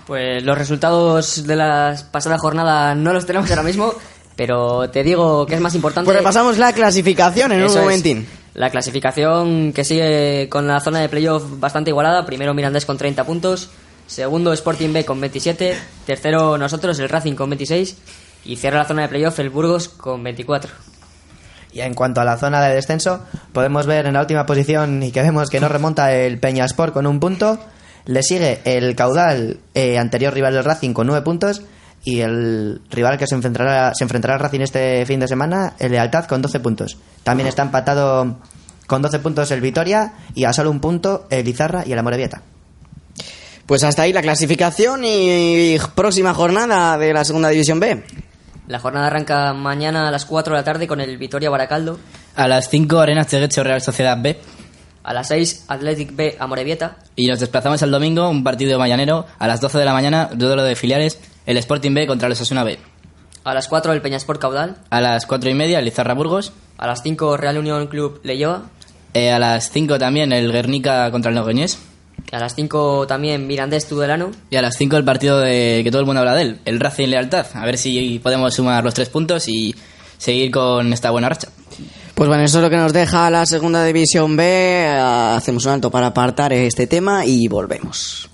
Pues los resultados de la pasada jornada no los tenemos ahora mismo, pero te digo que es más importante. Pues repasamos la clasificación en Eso un es. momentín. La clasificación que sigue con la zona de playoff bastante igualada. Primero Mirandés con 30 puntos. Segundo Sporting B con 27. Tercero nosotros, el Racing con 26. Y cierra la zona de playoff el Burgos con 24. Y en cuanto a la zona de descenso, podemos ver en la última posición y que vemos que no remonta el Peñasport con un punto. Le sigue el caudal eh, anterior rival del Racing con nueve puntos. Y el rival que se enfrentará, se enfrentará al Racing este fin de semana, el Lealtad, con 12 puntos. También está empatado con 12 puntos el Vitoria y a solo un punto el Izarra y el Amorebieta. Pues hasta ahí la clasificación y próxima jornada de la segunda división B. La jornada arranca mañana a las 4 de la tarde con el Vitoria Baracaldo. A las 5 Arenas Teguecho Real Sociedad B. A las 6 Athletic B Amorebieta. Y nos desplazamos al domingo, un partido mañanero, a las 12 de la mañana, duelo de filiales, el Sporting B contra el Osasuna B. A las 4 el Peñasport Caudal. A las 4 y media, el Lizarra Burgos. A las 5 Real Unión Club Leyoa. Eh, a las 5 también el Guernica contra el Logroñés. A las 5 también Mirandés Tudelano. Y a las 5 el partido de que todo el mundo habla de él, el Racing Lealtad. A ver si podemos sumar los tres puntos y seguir con esta buena racha. Pues bueno, eso es lo que nos deja la segunda división B. Hacemos un alto para apartar este tema y volvemos.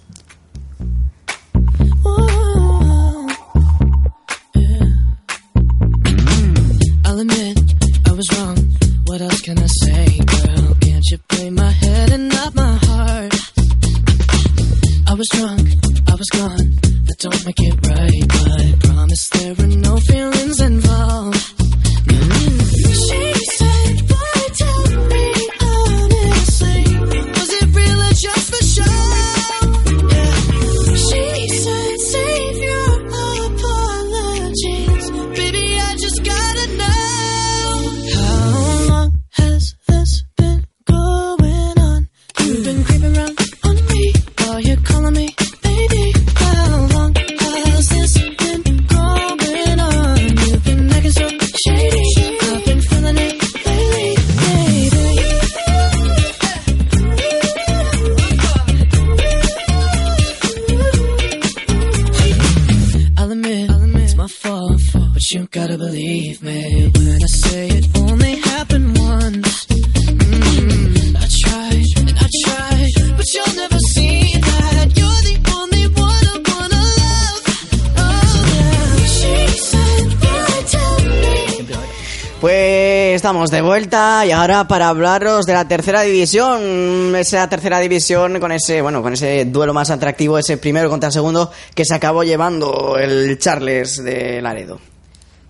Vuelta y ahora para hablaros de la tercera división, esa tercera división con ese, bueno, con ese duelo más atractivo, ese primero contra el segundo que se acabó llevando el Charles de Laredo.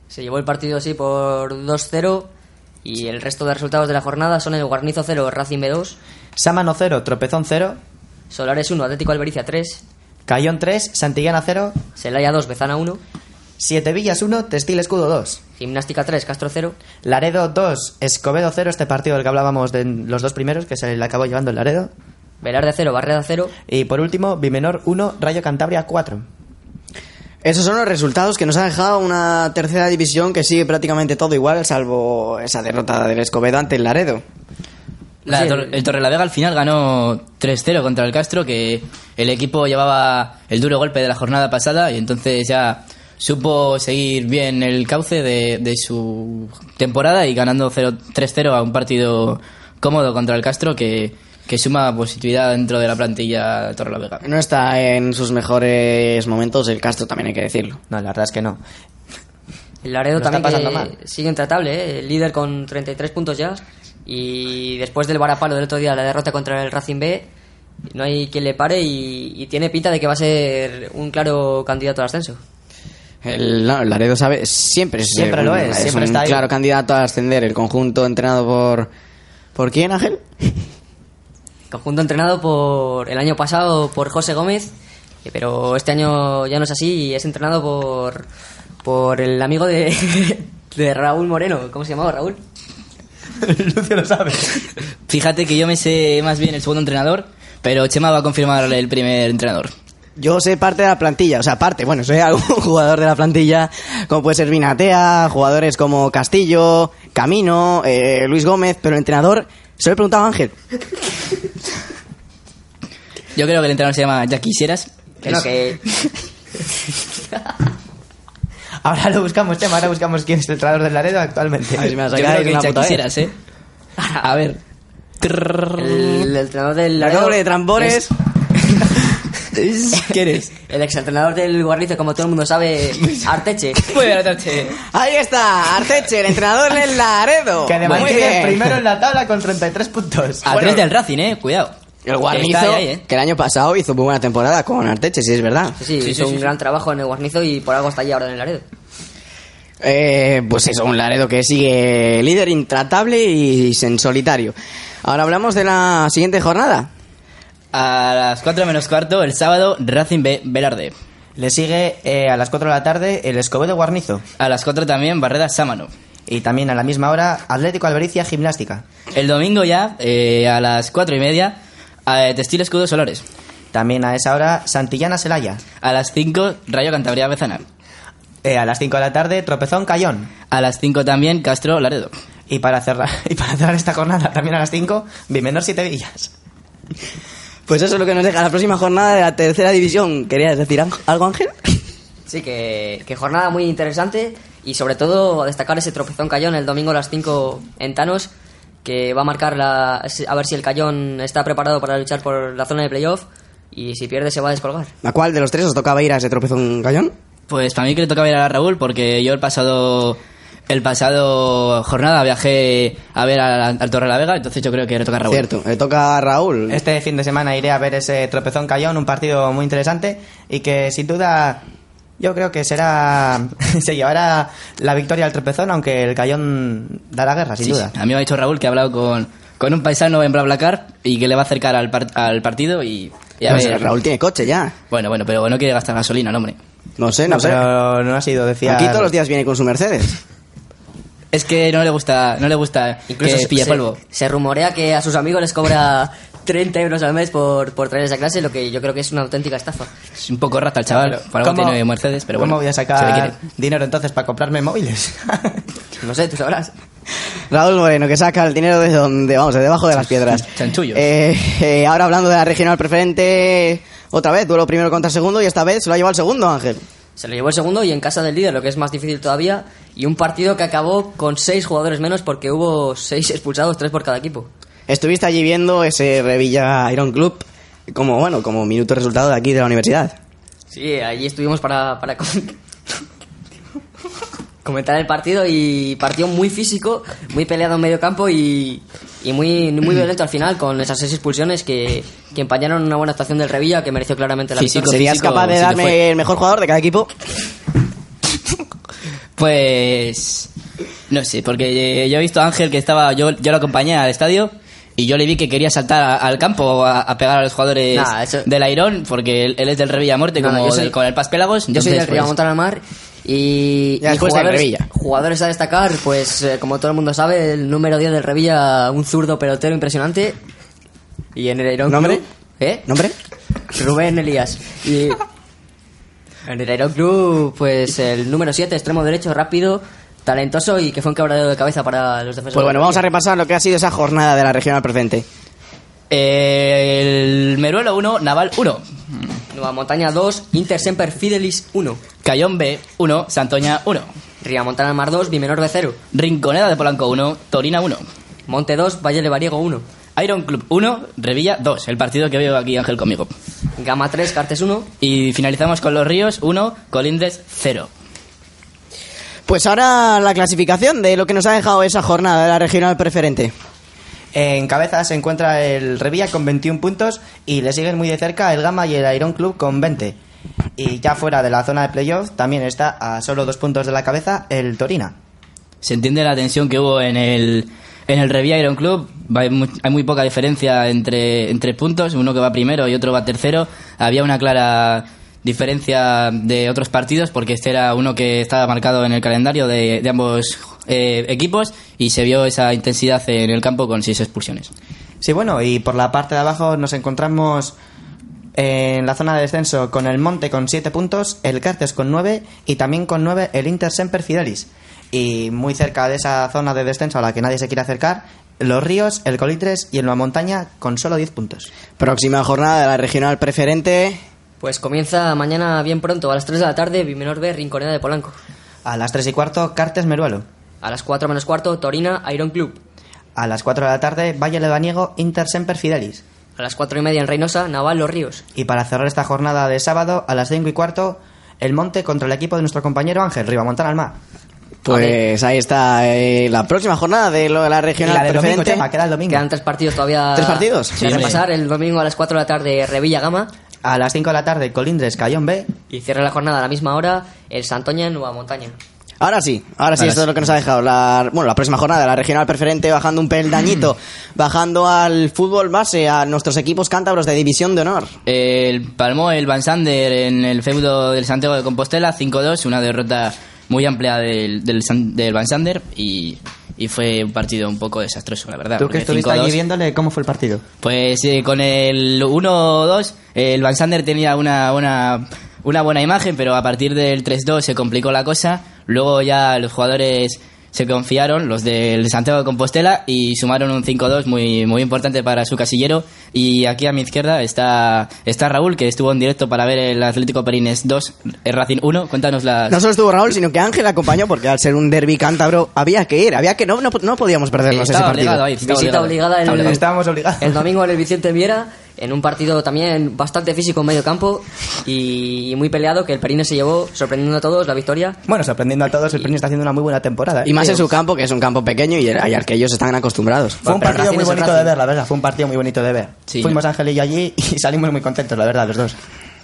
Se llevó el partido así por 2-0 y el resto de resultados de la jornada son el Guarnizo 0, Racing B2, Sámano 0, Tropezón 0, Solares 1, Atlético Albericia 3, Cayón 3, Santillana 0, Celaya 2, Bezana 1, Siete Villas 1, Textil Escudo 2. Gimnástica 3, Castro 0, Laredo 2, Escobedo 0, este partido del que hablábamos de los dos primeros, que se le acabó llevando el Laredo. Velarde 0, Barreda 0, Y por último, Bimenor 1, Rayo Cantabria 4. Esos son los resultados que nos ha dejado una tercera división que sigue prácticamente todo igual, salvo esa derrota del Escobedo ante el Laredo. La Sí, Tor- el- el Torrelavega al final ganó 3-0 contra el Castro, que el equipo llevaba el duro golpe de la jornada pasada y entonces ya supo seguir bien el cauce de, de su temporada y ganando 0 3-0 a un partido cómodo contra el Castro que, que suma positividad dentro de la plantilla de Torrelavega. No está en sus mejores momentos el Castro, también hay que decirlo. No, la verdad es que no. El Laredo Lo está también que pasando mal. sigue intratable, ¿eh? el líder con 33 puntos ya. Y después del varapalo del otro día, la derrota contra el Racing B, no hay quien le pare y, y tiene pinta de que va a ser un claro candidato al ascenso. El, no, el Laredo sabe, siempre, es- Siempre lo es, siempre un está ahí. claro candidato a ascender. El conjunto entrenado por. ¿Por quién, Ángel? Conjunto entrenado por el año pasado por José Gómez, eh, pero este año ya no es así y es entrenado por, por el amigo de, de Raúl Moreno. ¿Cómo se llamaba Raúl? Lucio lo sabe. Fíjate que yo me sé más bien el segundo entrenador, pero Chema va a confirmar el primer entrenador. Yo sé parte de la plantilla, o sea, parte, bueno, soy algún jugador de la plantilla, como puede ser Vinatea, jugadores como Castillo, Camino, eh, Luis Gómez, pero el entrenador, se lo he preguntado a Ángel. Yo creo que el entrenador se llama Jackie Sieras. Que no, que Ahora lo buscamos, Chema, ahora buscamos quién es el entrenador del Laredo actualmente. A ver si me la Yo sacáis creo que una Jackie puta vez. Sieras, ¿eh? A ver. el, el entrenador del La Laredo doble de tambores. ¿Quién eres? El exentrenador del Guarnizo, como todo el mundo sabe, Arteche. Muy. Ahí está, Arteche, el entrenador del Laredo. Que además bien. primero en la tabla con 33 puntos. A tres del Racing, eh. Cuidado. El Guarnizo, ahí, eh. que el año pasado hizo muy buena temporada con Arteche, si es verdad. Sí, sí, Sí, hizo sí, un sí, gran trabajo en el Guarnizo y por algo está allí ahora en el Laredo. Eh, pues eso, un Laredo que sigue líder intratable y en solitario. Ahora hablamos de la siguiente jornada. A las 4 menos cuarto, el sábado, Racing B, Velarde. Le sigue eh, a las 4 de la tarde el Escobedo Guarnizo. A las 4 también, Barreda Sámano. Y también a la misma hora Atlético Albericia Gimnástica. El domingo ya, eh, a las 4 y media, eh, Textil Escudo Solares. También a esa hora Santillana Celaya. A las 5, Rayo Cantabria Bezana. Eh, a las 5 de la tarde Tropezón Cayón. A las 5 también, Castro Laredo. Y para cerrar, y para cerrar esta jornada también a las 5, Bimenor Siete Villas. Pues eso es lo que nos deja la próxima jornada de la tercera división. ¿Querías decir algo, Ángel? Sí, que, que jornada muy interesante y sobre todo a destacar ese tropezón Cayón el domingo a las 5 en Tanos, que va a marcar la, a ver si el Cayón está preparado para luchar por la zona de playoff y si pierde se va a descolgar. ¿A cuál de los tres os tocaba ir a ese tropezón gallón? Pues para mí que le toca ver a Raúl, porque yo el pasado el pasado jornada viajé a ver al, al Torre la Vega, entonces yo creo que le toca a Raúl. Cierto, le toca a Raúl. Este fin de semana iré a ver ese Tropezón Cayón, un partido muy interesante y que sin duda yo creo que será se llevará la victoria al Tropezón, aunque el Cayón dará guerra, sin Sí, duda. sí. A mí me ha dicho Raúl que ha hablado con, con un paisano en BlaBlaCar y que le va a acercar al, par- al partido y, y a Pues ver. Raúl tiene coche ya. Bueno, bueno, pero no quiere gastar gasolina, no, hombre. No sé, no, No, sé. pero no ha sido, decía... Aquí todos los días viene con su Mercedes. Es que no le gusta, no le gusta Incluso que pille se- polvo. se rumorea que a sus amigos les cobra 30 euros al mes por, por traer esa clase, lo que yo creo que es una auténtica estafa. Es un poco rata el chaval, por algo ¿Cómo- tiene Mercedes, pero ¿Cómo bueno. voy a sacar dinero entonces para comprarme móviles? No sé, tú sabrás. Raúl Moreno, que saca el dinero de donde, vamos, de debajo de las piedras. Chanchullos. Eh, eh, ahora hablando de la regional preferente, otra vez, duelo primero contra segundo y esta vez se lo ha llevado el segundo, Ángel. Se lo llevó el segundo y en casa del líder, lo que es más difícil todavía. Y un partido que acabó con seis jugadores menos porque hubo seis expulsados, tres por cada equipo. Estuviste allí viendo ese Revilla Iron Club como, bueno, como minuto resultado de aquí de la universidad. Sí, allí estuvimos para, para com- comentar el partido y partido muy físico, muy peleado en medio campo y, y muy, muy violento al final con esas seis expulsiones que, que empañaron una buena actuación del Revilla que mereció claramente la victoria. ¿Serías físico, capaz de darme el mejor jugador de cada equipo? Pues no sé, porque yo he visto a Ángel que estaba, yo, yo lo acompañé al estadio y yo le vi que quería saltar a- al campo a, a pegar a los jugadores Nah, eso- del Airón, porque él, él es del Revilla Muerte, No, como yo soy- del- con el Paz Pelagos. Yo soy del Rivera pues, y, y del jugadores, Revilla. jugadores a destacar, pues eh, como todo el mundo sabe, el número 10 del Revilla, un zurdo pelotero impresionante. Y en el Airón ¿Nombre? Club- ¿Eh? ¿Nombre? Rubén Elías. Y en el Aero Club, pues el número 7, extremo derecho, rápido, talentoso y que fue un quebradero de cabeza para los defensores. Pues bueno, vamos a repasar lo que ha sido esa jornada de la regional preferente. eh, el Meruelo 1, Naval 1. Nueva Montaña 2, Inter Semper Fidelis 1. Cayón B 1, Santoña 1. Riamontana Mar 2, Bimenor B 0. Rinconeda de Polanco 1, Torina 1. Monte 2, Valle de Bariego 1. Iron Club 1, Revilla 2. El partido que veo aquí Ángel conmigo. Gama 3, Cartes 1. Y finalizamos con Los Ríos 1, Colindres 0. Pues ahora la clasificación de lo que nos ha dejado esa jornada de la regional preferente. En cabeza se encuentra el Revilla con 21 puntos y le siguen muy de cerca el Gama y el Iron Club con 20. Y ya fuera de la zona de playoff también está a solo dos puntos de la cabeza el Torina. Se entiende la tensión que hubo en el, en el Revilla Iron Club. Hay muy, poca diferencia entre, entre puntos, uno que va primero y otro va tercero. Había una clara diferencia de otros partidos porque este era uno que estaba marcado en el calendario de, de ambos eh, equipos y se vio esa intensidad en el campo con seis expulsiones. Sí, bueno, y por la parte de abajo nos encontramos en la zona de descenso con el Monte con 7 puntos, el Cartes con 9 y también con 9 el Inter Semper Fidelis. Y muy cerca de esa zona de descenso a la que nadie se quiere acercar, los Ríos, el Colitres y el Nueva Montaña con solo 10 puntos. Próxima jornada de la regional preferente. Pues comienza mañana bien pronto, a las 3 de la tarde, Bimenor B, Rinconeda de Polanco. A las 3 y cuarto, Cartes Meruelo. A las 4 menos cuarto, Torina, Iron Club. A las 4 de la tarde, Valle Lebaniego, Inter Semper Fidelis. A las 4 y media en Reynosa, Naval, Los Ríos. Y para cerrar esta jornada de sábado, a las 5 y cuarto, el Monte contra el equipo de nuestro compañero Ángel, Ribamontana Alma. Pues ahí está eh, la próxima jornada de lo de la Y regional la del domingo. Chema, queda el domingo. Quedan tres partidos todavía. ¿Tres partidos? Sí, Sí, repasar. El domingo a las 4 de la tarde, Revilla Gama. A las 5 de la tarde, Colindres, Cayón B. Y cierra la jornada a la misma hora, el Santoña en Nueva Montaña. Ahora sí, ahora sí, Ahora esto es lo que nos ha dejado la, bueno, la próxima jornada de la regional preferente, bajando un peldañito, bajando al fútbol base, a nuestros equipos cántabros de división de honor. El palmó el Van Sander en el feudo del Santiago de Compostela 5-2, una derrota muy amplia del, del, del Van Sander y, y fue un partido un poco desastroso, la verdad. Tú que estuviste 5-2 allí viéndole, ¿cómo fue el partido? Pues eh, con el 1-2, el Van Sander tenía una, una, una buena imagen, pero a partir del 3-2 se complicó la cosa. Luego ya los jugadores se confiaron, los del Santiago de Compostela, y sumaron un 5-2 muy, muy importante para su casillero. Y aquí a mi izquierda está, está Raúl, que estuvo en directo para ver el Atlético Perines 2, el Racing 1. Cuéntanos las... No solo estuvo Raúl, sino que Ángel acompañó, porque al ser un derby cántabro había que ir, había que no, no, no podíamos perdernos ese Estaba partido. obligado a ir, estaba Visita obligada Estaba el. Estábamos obligados. el domingo en el Vicente Viera, en un partido también bastante físico en medio campo y muy peleado, que el Perines se llevó, sorprendiendo a todos, la victoria. Bueno, sorprendiendo a todos, el Perni está haciendo una muy buena temporada. Y más en su campo, que es un campo pequeño y, al que ellos están acostumbrados. Fue un Pero partido muy bonito de ver, la verdad. Fue un partido muy bonito de ver. Sí. Fuimos Ángel y yo allí y salimos muy contentos, la verdad, los dos.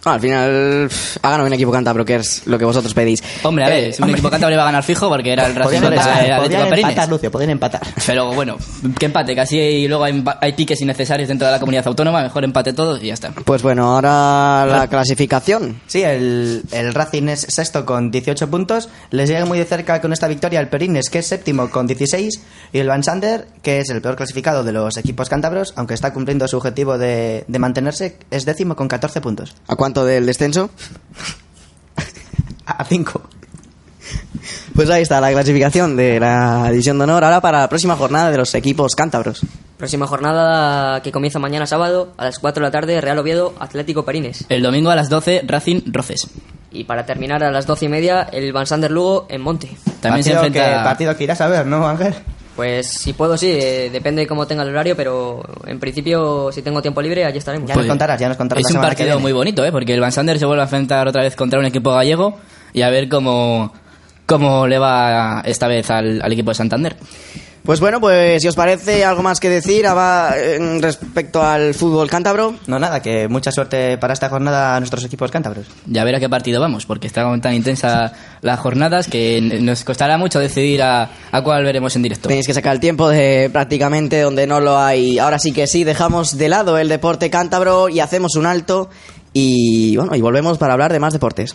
Al final ha ganado un equipo cántabro, que es lo que vosotros pedís. Hombre, a ver, Eh, un equipo cántabro iba a ganar fijo porque era el Racing contra empatar, el Atlético podían empatar, Lucio, podían empatar. Pero bueno, que empate, casi y luego hay, hay piques innecesarios dentro de la comunidad autónoma, mejor empate todos y ya está. Pues bueno, ahora la clasificación. Sí, el, el Racing es sexto con 18 puntos. Les llega muy de cerca con esta victoria el Perines, que es séptimo con 16. Y el Van Sander, que es el peor clasificado de los equipos cántabros, aunque está cumpliendo su objetivo de, de mantenerse, es décimo con 14 puntos. ¿A cuánto del descenso? A 5. Pues ahí está la clasificación de la división de honor. Ahora para la próxima jornada de los equipos cántabros. Próxima jornada que comienza mañana sábado a las 4 de la tarde, Real Oviedo, Atlético Perines. El domingo a las 12, Racing Roces. Y para terminar a las 12 y media, el Van Sander Lugo en Monte. También se partido enfrenta... que, partido que irás a ver, ¿no, Ángel? Pues si puedo, sí, eh, depende de cómo tenga el horario, pero en principio, si tengo tiempo libre, allí estaremos. Ya nos contarás, ya nos contarás. Es la un partido muy bonito, ¿eh? porque el Van Sander se vuelve a enfrentar otra vez contra un equipo gallego y a ver cómo, cómo le va esta vez al, al equipo de Santander. Pues bueno, pues si os parece algo más que decir aba- respecto al fútbol cántabro. No, nada, que mucha suerte para esta jornada a nuestros equipos cántabros. Ya ver a qué partido vamos, porque está tan intensa las jornadas que nos costará mucho decidir a, a cuál veremos en directo. Tenéis que sacar el tiempo de prácticamente donde no lo hay. Ahora sí que sí, dejamos de lado el deporte cántabro y hacemos un alto. Y bueno, y volvemos para hablar de más deportes.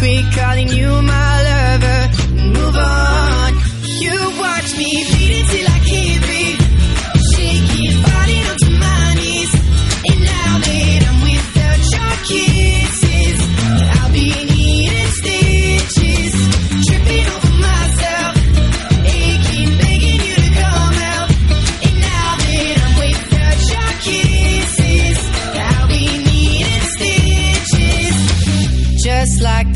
quit calling you my lover and move on. You watch me bleed until I can't breathe,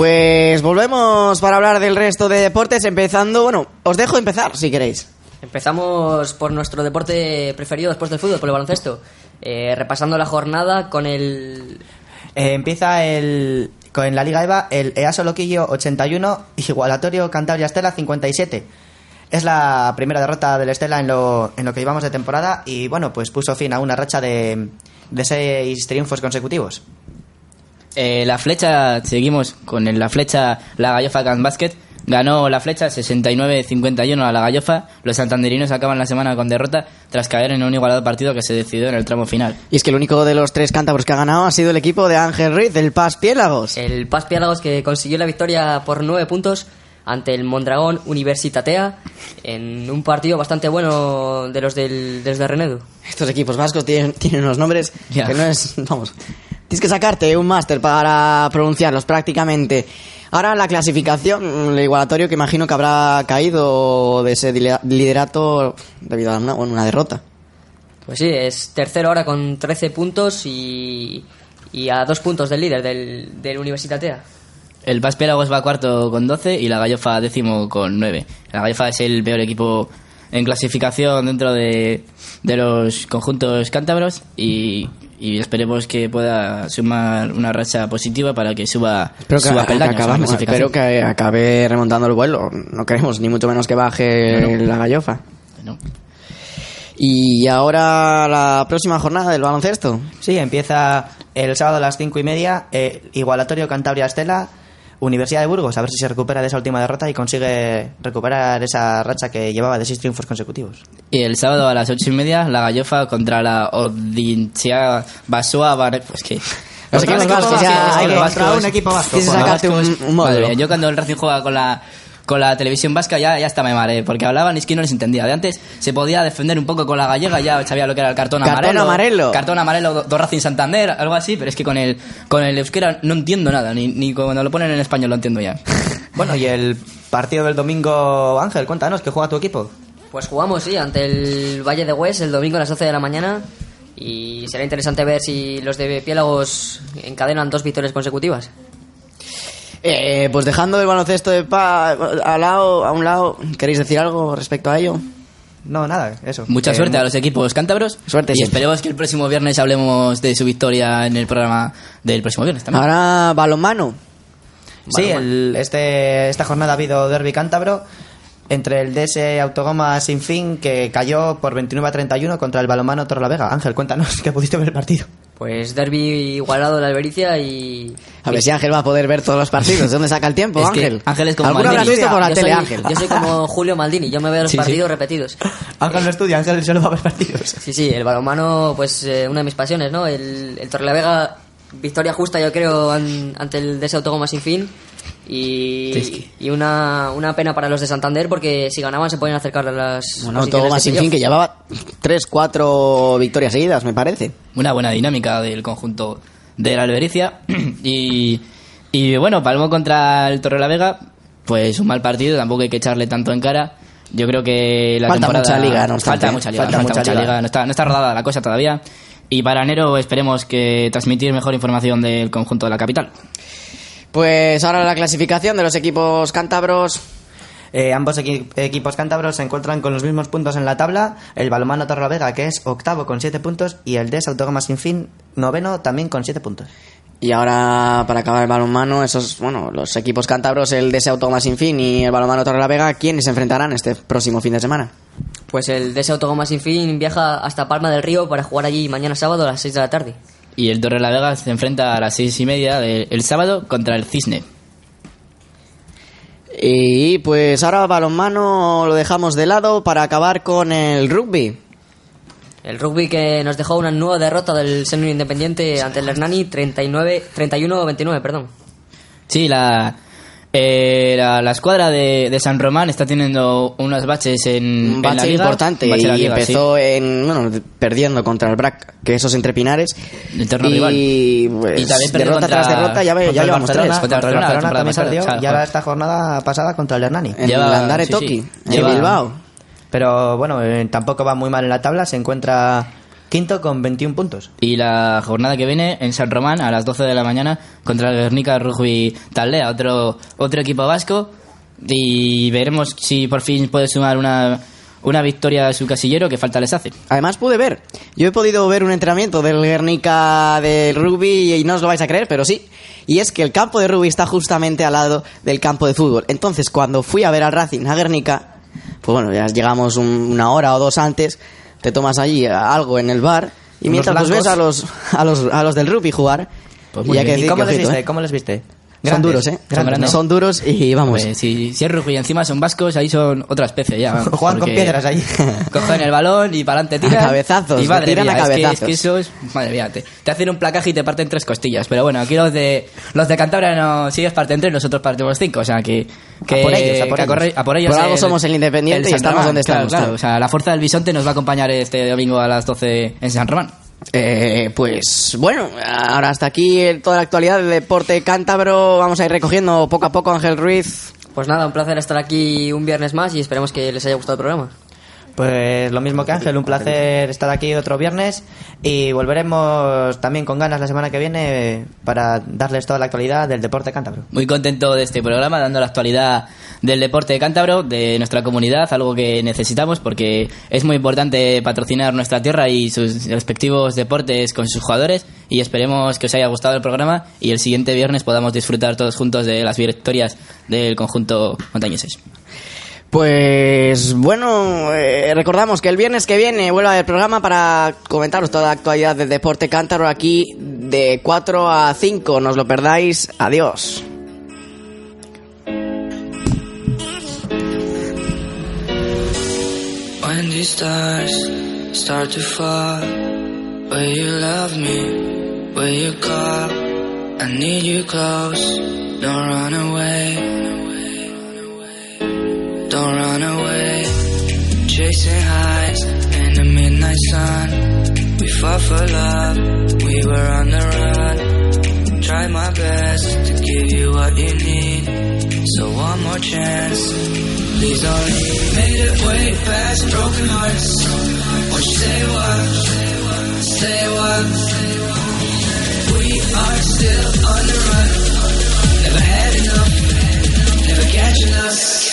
Pues volvemos para hablar del resto de deportes, empezando, bueno, os dejo empezar si queréis. Empezamos por nuestro deporte preferido después del fútbol, por el baloncesto. Eh, repasando la jornada con el... Eh, empieza el, con la Liga EVA el EASO Loquillo 81, Igualatorio Cantabria Estela 57. Es la primera derrota del Estela en lo, en lo que llevamos de temporada y bueno, pues puso fin a una racha de, de seis triunfos consecutivos. Eh, la flecha, seguimos con el- la flecha, la Gallofa Can Basket. Ganó la flecha 69-51 a la Gallofa. Los santanderinos acaban la semana con derrota tras caer en un igualado partido que se decidió en el tramo final. Y es que el único de los tres cántabros que ha ganado ha sido el equipo de Ángel Ruiz, del Paz Piélagos. El Paz Piálagos que consiguió la victoria por nueve puntos ante el Mondragón Universitatea en un partido bastante bueno de los del, de los de Renedo. Estos equipos vascos tienen, tienen unos nombres Ya. que no es. Vamos. Tienes que sacarte un máster para pronunciarlos prácticamente. Ahora la clasificación, el igualatorio que imagino que habrá caído de ese liderato debido a una, bueno, una derrota. Pues sí, es tercero ahora con 13 puntos y, y a dos puntos del líder del, del Universitatea. El Paz Pelagos va cuarto con 12 y la Gallofa décimo con 9. La Gallofa es el peor equipo en clasificación dentro de, de los conjuntos cántabros y, y esperemos que pueda sumar una racha positiva para que suba, Espero que, suba que peldaños acabamos- espero que acabe remontando el vuelo. No queremos ni mucho menos que baje la gallofa. Bueno, Y ahora la próxima jornada del baloncesto. Sí, empieza el sábado a las cinco y media, eh, Igualatorio Cantabria Estela, Universidad de Burgos, a ver si se recupera de esa última derrota y consigue recuperar esa racha que llevaba de seis triunfos consecutivos. Y el sábado a las ocho y media, la Gallofa contra la Odinchea Basoa Bar- Pues que... Los equipos vascos, ya hay que un equipo vasco. Tienes que Los sacarte un- un módulo. Madre mía, yo cuando el Racing juega con la con la televisión vasca ya, ya hasta me mareé, porque hablaban y es que no les entendía. De antes se podía defender un poco con la gallega, ya sabía lo que era el cartón, Cartón amarelo. amarelo. Cartón amarelo, do, do Racing Santander, algo así, pero es que con el con el euskera no entiendo nada, ni, ni cuando lo ponen en español lo entiendo ya. Bueno, y el partido del domingo, Ángel, cuéntanos, ¿qué juega tu equipo? Pues jugamos, sí, ante el Valle de Hues el domingo a las 12 de la mañana y será interesante ver si los de Piélagos encadenan dos victorias consecutivas. Eh, pues dejando el baloncesto de pa a, lado, a un lado, ¿queréis decir algo respecto a ello? No, nada, eso. Mucha Eh, suerte a los equipos cántabros. Suerte y siempre. esperemos que el próximo viernes hablemos de su victoria en el programa del próximo viernes también. Ahora balonmano. Sí, el- este, esta jornada ha habido derby cántabro entre el DS Autogoma Sin Fin que cayó por 29 a 31 contra el balomano Torrelavega. Ángel, cuéntanos que pudiste ver el partido. Pues derby igualado la Albericia y... A ver si Ángel va a poder ver todos los partidos. ¿De dónde saca el tiempo, Es Ángel? Ángel es como ¿Alguno habrás Maldini. visto por la yo tele, soy, Ángel? Yo soy como Julio Maldini, yo me veo los Sí, sí. partidos repetidos. Ángel no estudia, Ángel solo va a ver partidos. Sí, sí, el balonmano, pues eh, una de mis pasiones, ¿no? El, el Torrelavega, victoria justa yo creo an- ante el DS Autogoma sin fin y, Es que- y una, una pena para los de Santander porque si ganaban se podían acercar a las Bueno, todo más sin fin, que llevaba 3, 4 victorias seguidas, me parece. una buena dinámica del conjunto de la Albericia. y, y bueno, Palmo contra el Torrelavega, pues un mal partido, tampoco hay que echarle tanto en cara. Yo creo que la Falta temporada... mucha liga, no obstante, Falta mucha liga, falta falta mucha mucha liga. liga. No, está, no está rodada la cosa todavía. Y para enero esperemos que transmitir mejor información del conjunto de la capital. Pues ahora la clasificación de los equipos cántabros. Eh, ambos equi- equipos cántabros se encuentran con los mismos puntos en la tabla. El balonmano Torrelavega, que es octavo con siete puntos, y el DES Autogoma Sin Fin, noveno, también con siete puntos. Y ahora, para acabar el balonmano, esos, bueno, los equipos cántabros, el DS Autogoma Sin Fin y el balonmano Torrelavega, ¿quiénes se enfrentarán este próximo fin de semana? Pues el DS Autogoma Sin Fin viaja hasta Palma del Río para jugar allí mañana sábado a las 6 de la tarde. Y el Torre la Vega se enfrenta a las seis y media del el sábado contra el Cisne. Y pues ahora balonmano lo dejamos de lado para acabar con el rugby. El rugby que nos dejó una nueva derrota del Seno Independiente ante el Hernani 39 31-29, perdón. Sí, la, eh, la, la escuadra de, de San Román está teniendo unos baches en, Un en la bache liga. importante Un bache y liga, empezó en, bueno, perdiendo contra el BRAC, que esos entre Pinares. El y, rival. pues, Y también perdió derrota contra- tras derrota, ya, ve- ya llevamos Barcelona, tres. Contra el Barcelona, Barcelona también perdió, o sea, y ahora esta jornada pasada contra el Hernani. En Lleva- el Andare sí, Toki, sí. en Lleva- Bilbao. Pero bueno, eh, tampoco va muy mal en la tabla, se encuentra quinto con 21 puntos. Y la jornada que viene en San Román a las 12 de la mañana contra el Guernica Rugby Taldea, otro, otro equipo vasco. Y veremos si por fin puede sumar una, una victoria a su casillero que falta les hace. Además pude ver, yo he podido ver un entrenamiento del Guernica del rugby y no os lo vais a creer, pero sí. Y es que el campo de rugby está justamente al lado del campo de fútbol. Entonces cuando fui a ver al Racing a Guernica, pues bueno, ya llegamos un- una hora o dos antes, te tomas allí algo en el bar y mientras pues ves a los, a los, a los del rugby jugar, Pues y que bien. ¿Y decir cómo que, les ojito, viste? ¿eh? ¿Cómo les viste? Son duros, ¿eh? grandes, ¿no? Son duros y vamos. Si, si es rugby y encima son vascos, ahí son otra especie ya. vamos, Juegan con piedras ahí. Cogen el balón y para adelante tiran. A cabezazos, Y madre tiran mía, a es que- cabezazos. Es que, eso es... Madre mía, te, te hacen un placaje y te parten tres costillas. Pero bueno, aquí los de los de Cantabria no... Si ellos parten tres, nosotros partimos cinco. O sea que... que A por ellos, a por que ellos. corre- a por ellos Por algo somos el Independiente y estamos Román, donde estamos, Claro, claro. o sea, la fuerza del bisonte nos va a acompañar este domingo a las 12 en San Román. Eh, pues bueno, ahora hasta aquí toda la actualidad del deporte cántabro. Vamos a ir recogiendo poco a poco Ángel Ruiz. Pues nada, un placer estar aquí un viernes más y esperemos que les haya gustado el programa. Pues lo mismo que Ángel, un placer estar aquí otro viernes y volveremos también con ganas la semana que viene para darles toda la actualidad del deporte cántabro. Muy contento de este programa, dando la actualidad del deporte de cántabro, de nuestra comunidad, algo que necesitamos porque es muy importante patrocinar nuestra tierra y sus respectivos deportes con sus jugadores. Y esperemos que os haya gustado el programa y el siguiente viernes podamos disfrutar todos juntos de las victorias del conjunto montañeses. Pues bueno, eh, recordamos que el viernes que viene vuelve el programa para comentaros toda la actualidad del deporte cántaro aquí de 4 a 5. No os lo perdáis. Adiós. When these stars start to fall, will you love me? Will you call? I need you close. Don't run away. Don't run away. Chasing highs in the midnight sun. We fought for love. We were on the run. Tried my best to give you what you need. So one more chance. Please don't leave. Made it way past broken hearts. Won't you say what? Say what? We are still on the run. Never had enough. Never catching us.